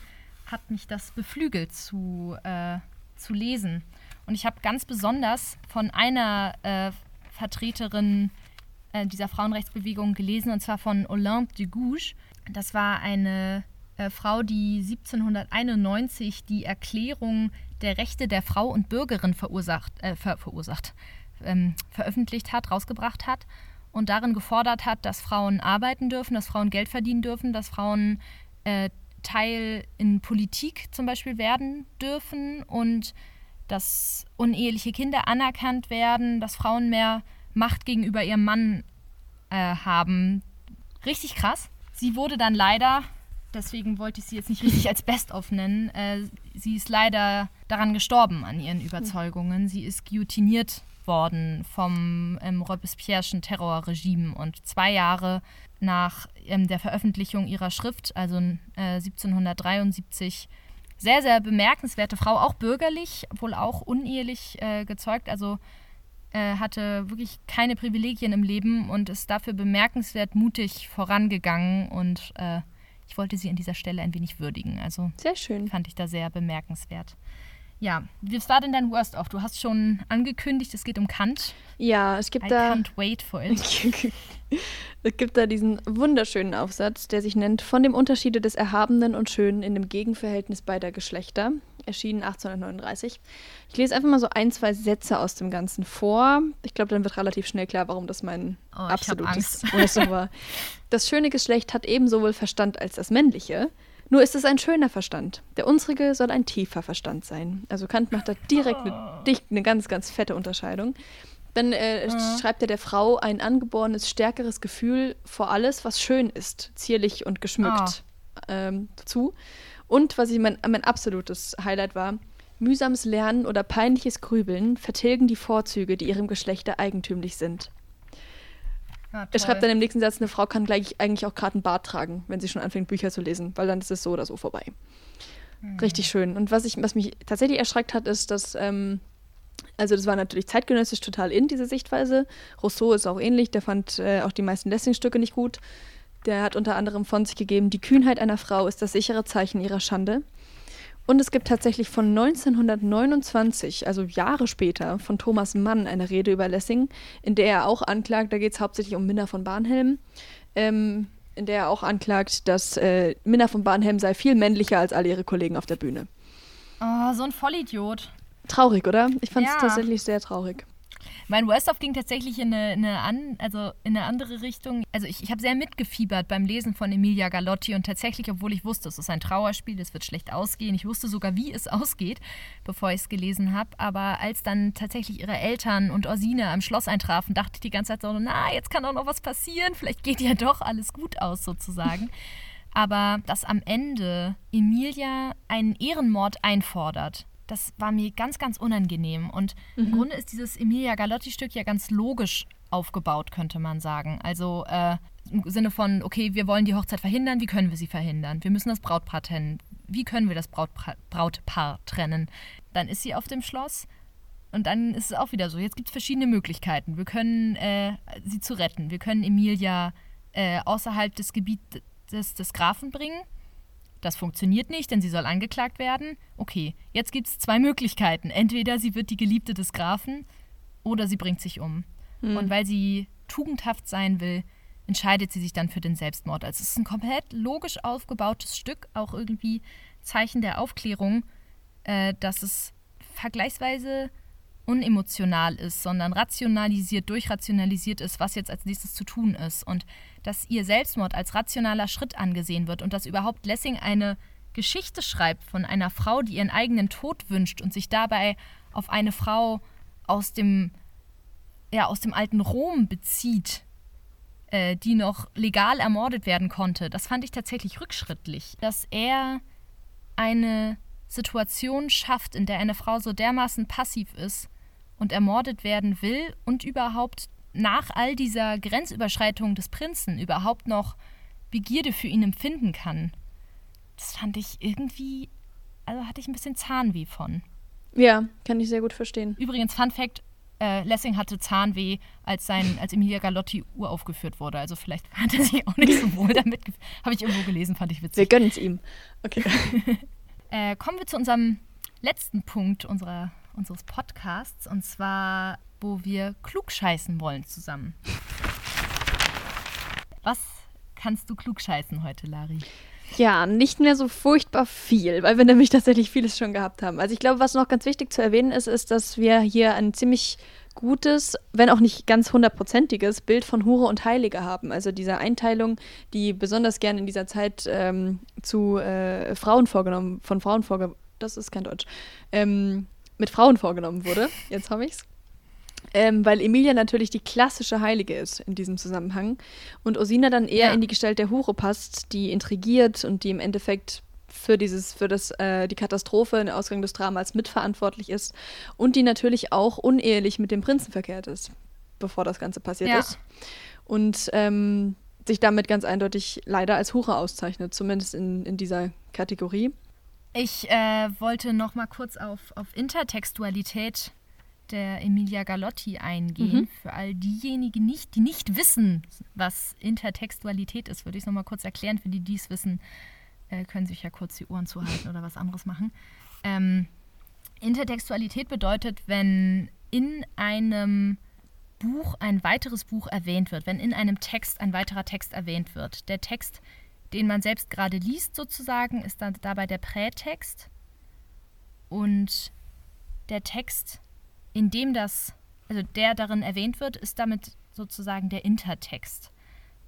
hat mich das beflügelt zu, äh, zu lesen. Und ich habe ganz besonders von einer äh, Vertreterin äh, dieser Frauenrechtsbewegung gelesen, und zwar von Olympe de Gouges. Das war eine äh, Frau, die 1791 die Erklärung der Rechte der Frau und Bürgerin verursacht, äh, ver verursacht ähm, veröffentlicht hat, rausgebracht hat und darin gefordert hat, dass Frauen arbeiten dürfen, dass Frauen Geld verdienen dürfen, dass Frauen äh, Teil in Politik zum Beispiel werden dürfen und dass uneheliche Kinder anerkannt werden, dass Frauen mehr Macht gegenüber ihrem Mann äh, haben. Richtig krass. Sie wurde dann leider, deswegen wollte ich sie jetzt nicht richtig als Best-of nennen, äh, sie ist leider daran gestorben an ihren Überzeugungen. Sie ist guillotiniert worden vom ähm, Robespierre'schen Terrorregime und zwei Jahre nach ähm, der Veröffentlichung ihrer Schrift, also äh, 1773, sehr, sehr bemerkenswerte Frau, auch bürgerlich, wohl auch unehelich äh, gezeugt, also äh, hatte wirklich keine Privilegien im Leben und ist dafür bemerkenswert mutig vorangegangen und äh, ich wollte sie an dieser Stelle ein wenig würdigen. Also sehr schön. Fand ich da sehr bemerkenswert. Ja, was war denn dein Worst of? Du hast schon angekündigt, es geht um Kant. Ja, es gibt I da. can't wait for it. *laughs* es gibt da diesen wunderschönen Aufsatz, der sich nennt Von dem Unterschiede des Erhabenen und Schönen in dem Gegenverhältnis beider Geschlechter, erschienen 1839. Ich lese einfach mal so ein, zwei Sätze aus dem Ganzen vor. Ich glaube, dann wird relativ schnell klar, warum das mein oh, absolutes Worst *laughs* war. Das schöne Geschlecht hat ebenso wohl Verstand als das männliche. Nur ist es ein schöner Verstand. Der unsrige soll ein tiefer Verstand sein. Also Kant macht da direkt eine, dicht, eine ganz, ganz fette Unterscheidung. Dann äh, mhm. schreibt er der Frau ein angeborenes, stärkeres Gefühl vor alles, was schön ist, zierlich und geschmückt oh. ähm, zu. Und was ich mein, mein absolutes Highlight war, mühsames Lernen oder peinliches Grübeln vertilgen die Vorzüge, die ihrem Geschlechter eigentümlich sind. Ja, er schreibt dann im nächsten Satz, eine Frau kann gleich eigentlich auch gerade einen Bart tragen, wenn sie schon anfängt, Bücher zu lesen, weil dann ist es so oder so vorbei. Mhm. Richtig schön. Und was, ich, was mich tatsächlich erschreckt hat, ist, dass, ähm, also das war natürlich zeitgenössisch total in, diese Sichtweise. Rousseau ist auch ähnlich, der fand äh, auch die meisten Lessing-Stücke nicht gut. Der hat unter anderem von sich gegeben, die Kühnheit einer Frau ist das sichere Zeichen ihrer Schande. Und es gibt tatsächlich von 1929, also Jahre später, von Thomas Mann eine Rede über Lessing, in der er auch anklagt, da geht es hauptsächlich um Minna von Barnhelm, ähm, in der er auch anklagt, dass äh, Minna von Barnhelm sei viel männlicher als alle ihre Kollegen auf der Bühne. Oh, so ein Vollidiot. Traurig, oder? Ich fand es ja. tatsächlich sehr traurig. Mein Worst-of ging tatsächlich in eine, eine, an, also in eine andere Richtung. Also ich, ich habe sehr mitgefiebert beim Lesen von Emilia Galotti und tatsächlich, obwohl ich wusste, es ist ein Trauerspiel, es wird schlecht ausgehen, ich wusste sogar, wie es *laughs* ausgeht, bevor ich es gelesen habe. Aber als dann tatsächlich ihre Eltern und Orsine am Schloss eintrafen, dachte ich die ganze Zeit so, na, jetzt kann auch noch was passieren, vielleicht geht ja *laughs* doch alles gut aus sozusagen. *laughs* Aber dass am Ende Emilia einen Ehrenmord einfordert, das war mir ganz, ganz unangenehm. Und mhm. im Grunde ist dieses Emilia Galotti-Stück ja ganz logisch aufgebaut, könnte man sagen. Also äh, im Sinne von, okay, wir wollen die Hochzeit verhindern, wie können wir sie verhindern? Wir müssen das Brautpaar trennen. Wie können wir das Brautpa Brautpaar trennen? Dann ist sie auf dem Schloss und dann ist es auch wieder so. Jetzt gibt es verschiedene Möglichkeiten. Wir können äh, sie zu retten. Wir können Emilia äh, außerhalb des Gebietes des, des Grafen bringen das funktioniert nicht, denn sie soll angeklagt werden. Okay, jetzt gibt es zwei Möglichkeiten. Entweder sie wird die Geliebte des Grafen oder sie bringt sich um. Mhm. Und weil sie tugendhaft sein will, entscheidet sie sich dann für den Selbstmord. Also es ist ein komplett logisch aufgebautes Stück, auch irgendwie Zeichen der Aufklärung, äh, dass es vergleichsweise unemotional ist, sondern rationalisiert, durchrationalisiert ist, was jetzt als nächstes zu tun ist. Und dass ihr Selbstmord als rationaler Schritt angesehen wird und dass überhaupt Lessing eine Geschichte schreibt von einer Frau, die ihren eigenen Tod wünscht und sich dabei auf eine Frau aus dem, ja, aus dem alten Rom bezieht, äh, die noch legal ermordet werden konnte. Das fand ich tatsächlich rückschrittlich. Dass er eine Situation schafft, in der eine Frau so dermaßen passiv ist, und ermordet werden will und überhaupt nach all dieser Grenzüberschreitung des Prinzen überhaupt noch Begierde für ihn empfinden kann. Das fand ich irgendwie, also hatte ich ein bisschen Zahnweh von. Ja, kann ich sehr gut verstehen. Übrigens, Fun Fact, äh, Lessing hatte Zahnweh, als sein, als Emilia Galotti uraufgeführt wurde. Also vielleicht *laughs* hat er sich auch nicht so wohl damit. Habe ich irgendwo gelesen, fand ich witzig. Wir gönnen es ihm. Okay. *laughs* äh, kommen wir zu unserem letzten Punkt unserer unseres Podcasts und zwar, wo wir klugscheißen wollen zusammen. Was kannst du klugscheißen heute, Lari? Ja, nicht mehr so furchtbar viel, weil wir nämlich tatsächlich vieles schon gehabt haben. Also ich glaube, was noch ganz wichtig zu erwähnen ist, ist, dass wir hier ein ziemlich gutes, wenn auch nicht ganz hundertprozentiges Bild von Hure und Heilige haben. Also diese Einteilung, die besonders gern in dieser Zeit ähm, zu äh, Frauen vorgenommen, von Frauen vorgenommen, das ist kein Deutsch, ähm, mit Frauen vorgenommen wurde. Jetzt habe ich's. Ähm, weil Emilia natürlich die klassische Heilige ist in diesem Zusammenhang und Osina dann eher Ja. in die Gestalt der Hure passt, die intrigiert und die im Endeffekt für dieses, für das, äh, die Katastrophe, den Ausgang des Dramas mitverantwortlich ist und die natürlich auch unehelich mit dem Prinzen verkehrt ist, bevor das Ganze passiert Ja. ist. Und ähm, sich damit ganz eindeutig leider als Hure auszeichnet, zumindest in, in dieser Kategorie. Ich äh, wollte noch mal kurz auf, auf Intertextualität der Emilia Galotti eingehen. Mhm. Für all diejenigen, nicht, die nicht wissen, was Intertextualität ist, würde ich es noch mal kurz erklären. Für die, die es wissen, äh, können sich ja kurz die Ohren zuhalten oder was anderes machen. Ähm, Intertextualität bedeutet, wenn in einem Buch ein weiteres Buch erwähnt wird, wenn in einem Text ein weiterer Text erwähnt wird. Der Text, den man selbst gerade liest, sozusagen, ist dann dabei der Prätext. Und der Text, in dem das, also der darin erwähnt wird, ist damit sozusagen der Intertext.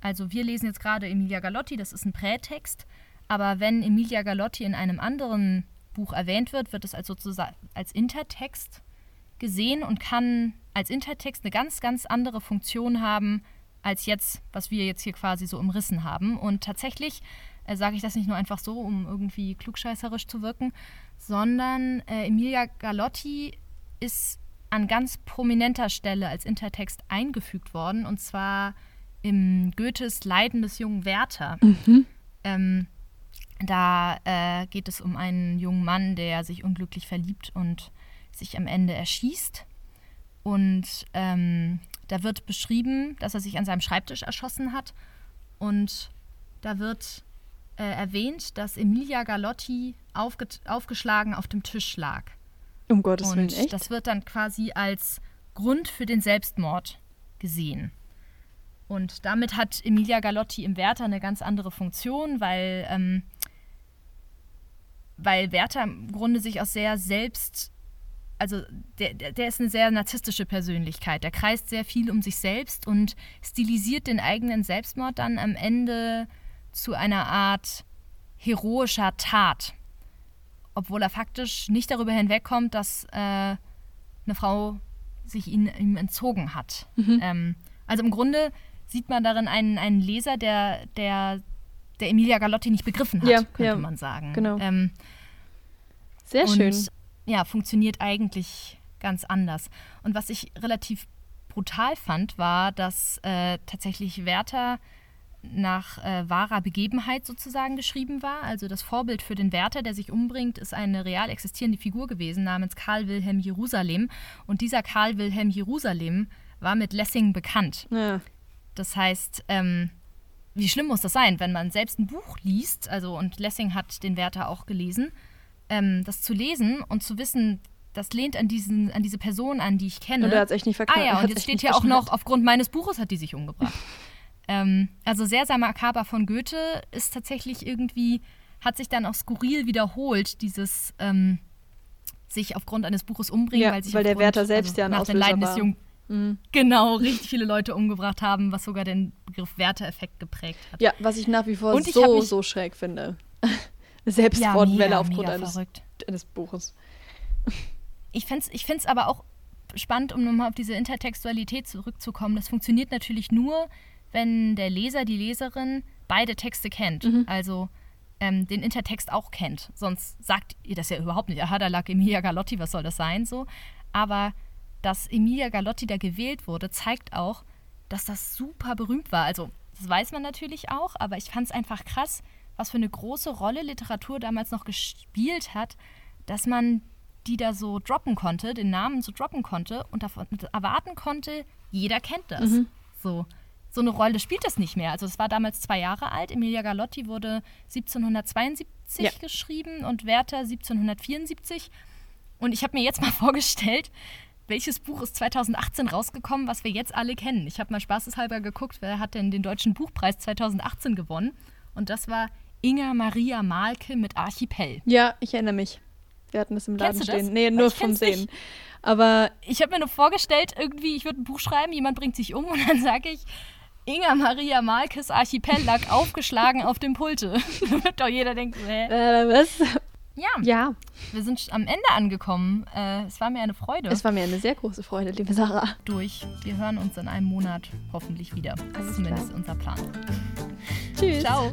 Also wir lesen jetzt gerade Emilia Galotti, das ist ein Prätext, aber wenn Emilia Galotti in einem anderen Buch erwähnt wird, wird es als sozusagen als Intertext gesehen und kann als Intertext eine ganz, ganz andere Funktion haben, als jetzt, was wir jetzt hier quasi so umrissen haben. Und tatsächlich äh, sage ich das nicht nur einfach so, um irgendwie klugscheißerisch zu wirken, sondern äh, Emilia Galotti ist an ganz prominenter Stelle als Intertext eingefügt worden, und zwar im Goethes Leiden des jungen Werther. Ähm, da äh, geht es um einen jungen Mann, der sich unglücklich verliebt und sich am Ende erschießt. Und ähm, da wird beschrieben, dass er sich an seinem Schreibtisch erschossen hat. Und da wird äh, erwähnt, dass Emilia Galotti aufge aufgeschlagen auf dem Tisch lag. Um Gottes Willen, Und echt? das wird dann quasi als Grund für den Selbstmord gesehen. Und damit hat Emilia Galotti im Werther eine ganz andere Funktion, weil, ähm, weil Werther im Grunde sich aus sehr selbst, also der, der, ist eine sehr narzisstische Persönlichkeit. Der kreist sehr viel um sich selbst und stilisiert den eigenen Selbstmord dann am Ende zu einer Art heroischer Tat obwohl er faktisch nicht darüber hinwegkommt, dass äh, eine Frau sich ihn, ihm entzogen hat. Ähm, also im Grunde sieht man darin einen, einen Leser, der, der, der Emilia Galotti nicht begriffen hat, Ja, könnte ja, man sagen. genau. Ähm, Sehr schön. Ja, funktioniert eigentlich ganz anders. Und was ich relativ brutal fand, war, dass äh, tatsächlich Werther nach äh, wahrer Begebenheit sozusagen geschrieben war. Also das Vorbild für den Werther, der sich umbringt, ist eine real existierende Figur gewesen namens Karl Wilhelm Jerusalem. Und dieser Karl Wilhelm Jerusalem war mit Lessing bekannt. Ja. Das heißt, ähm, wie schlimm muss das sein, wenn man selbst ein Buch liest, also und Lessing hat den Werther auch gelesen, ähm, das zu lesen und zu wissen, das lehnt an, diesen, an diese Person an, die ich kenne. Und er hat es echt nicht verknallt. Ah ja, und jetzt steht hier auch noch, aufgrund meines Buches hat die sich umgebracht. *laughs* ähm, also sehr, sehr makaber von Goethe ist tatsächlich irgendwie, hat sich dann auch skurril wiederholt, dieses ähm, sich aufgrund eines Buches umbringen, Ja, weil sich weil der aufgrund- Werther selbst ja ein nach den Auslöser Leiden des jungen Mhm. genau richtig viele Leute umgebracht haben, was sogar den Begriff Werther-Effekt geprägt hat. Ja, was ich nach wie vor so, so schräg finde. Selbstmordwelle mega, aufgrund eines, eines Buches. Ich finde es ich find's aber auch spannend, um nochmal auf diese Intertextualität zurückzukommen. Das funktioniert natürlich nur, wenn der Leser, die Leserin beide Texte kennt. Also ähm, den Intertext auch kennt. Sonst sagt ihr das ja überhaupt nicht. Aha, da lag Emilia Galotti, was soll das sein? So. Aber dass Emilia Galotti da gewählt wurde, zeigt auch, dass das super berühmt war. Also, das weiß man natürlich auch, aber ich fand es einfach krass, was für eine große Rolle Literatur damals noch gespielt hat, dass man die da so droppen konnte, den Namen so droppen konnte und davon erwarten konnte, jeder kennt das. So. So eine Rolle spielt das nicht mehr. Also es war damals zwei Jahre alt. Emilia Galotti wurde 1772 Ja. geschrieben und Werther 1774. Und ich habe mir jetzt mal *laughs* vorgestellt, welches Buch ist 2018 rausgekommen, was wir jetzt alle kennen. Ich habe mal spaßeshalber geguckt, wer hat denn den Deutschen Buchpreis 2018 gewonnen. Und das war Inga Maria Malke mit Archipel. Ja, ich erinnere mich. Wir hatten das im Laden Kennst du das? stehen. Nee, nur vom Sehen. nicht. Aber Ich habe mir nur vorgestellt, irgendwie, ich würde ein Buch schreiben, jemand bringt sich um *laughs* und dann sage ich, Inga Maria Malkes Archipel lag *laughs* aufgeschlagen auf dem Pulte. *laughs* Damit doch jeder denkt, hä? äh, was? Ja, Ja, wir sind am Ende angekommen. Äh, es war mir eine Freude. es war mir eine sehr große Freude, liebe Sarah. durch. Wir hören uns in einem Monat hoffentlich wieder. Das ist zumindest klar. unser Plan. Tschüss. Ciao.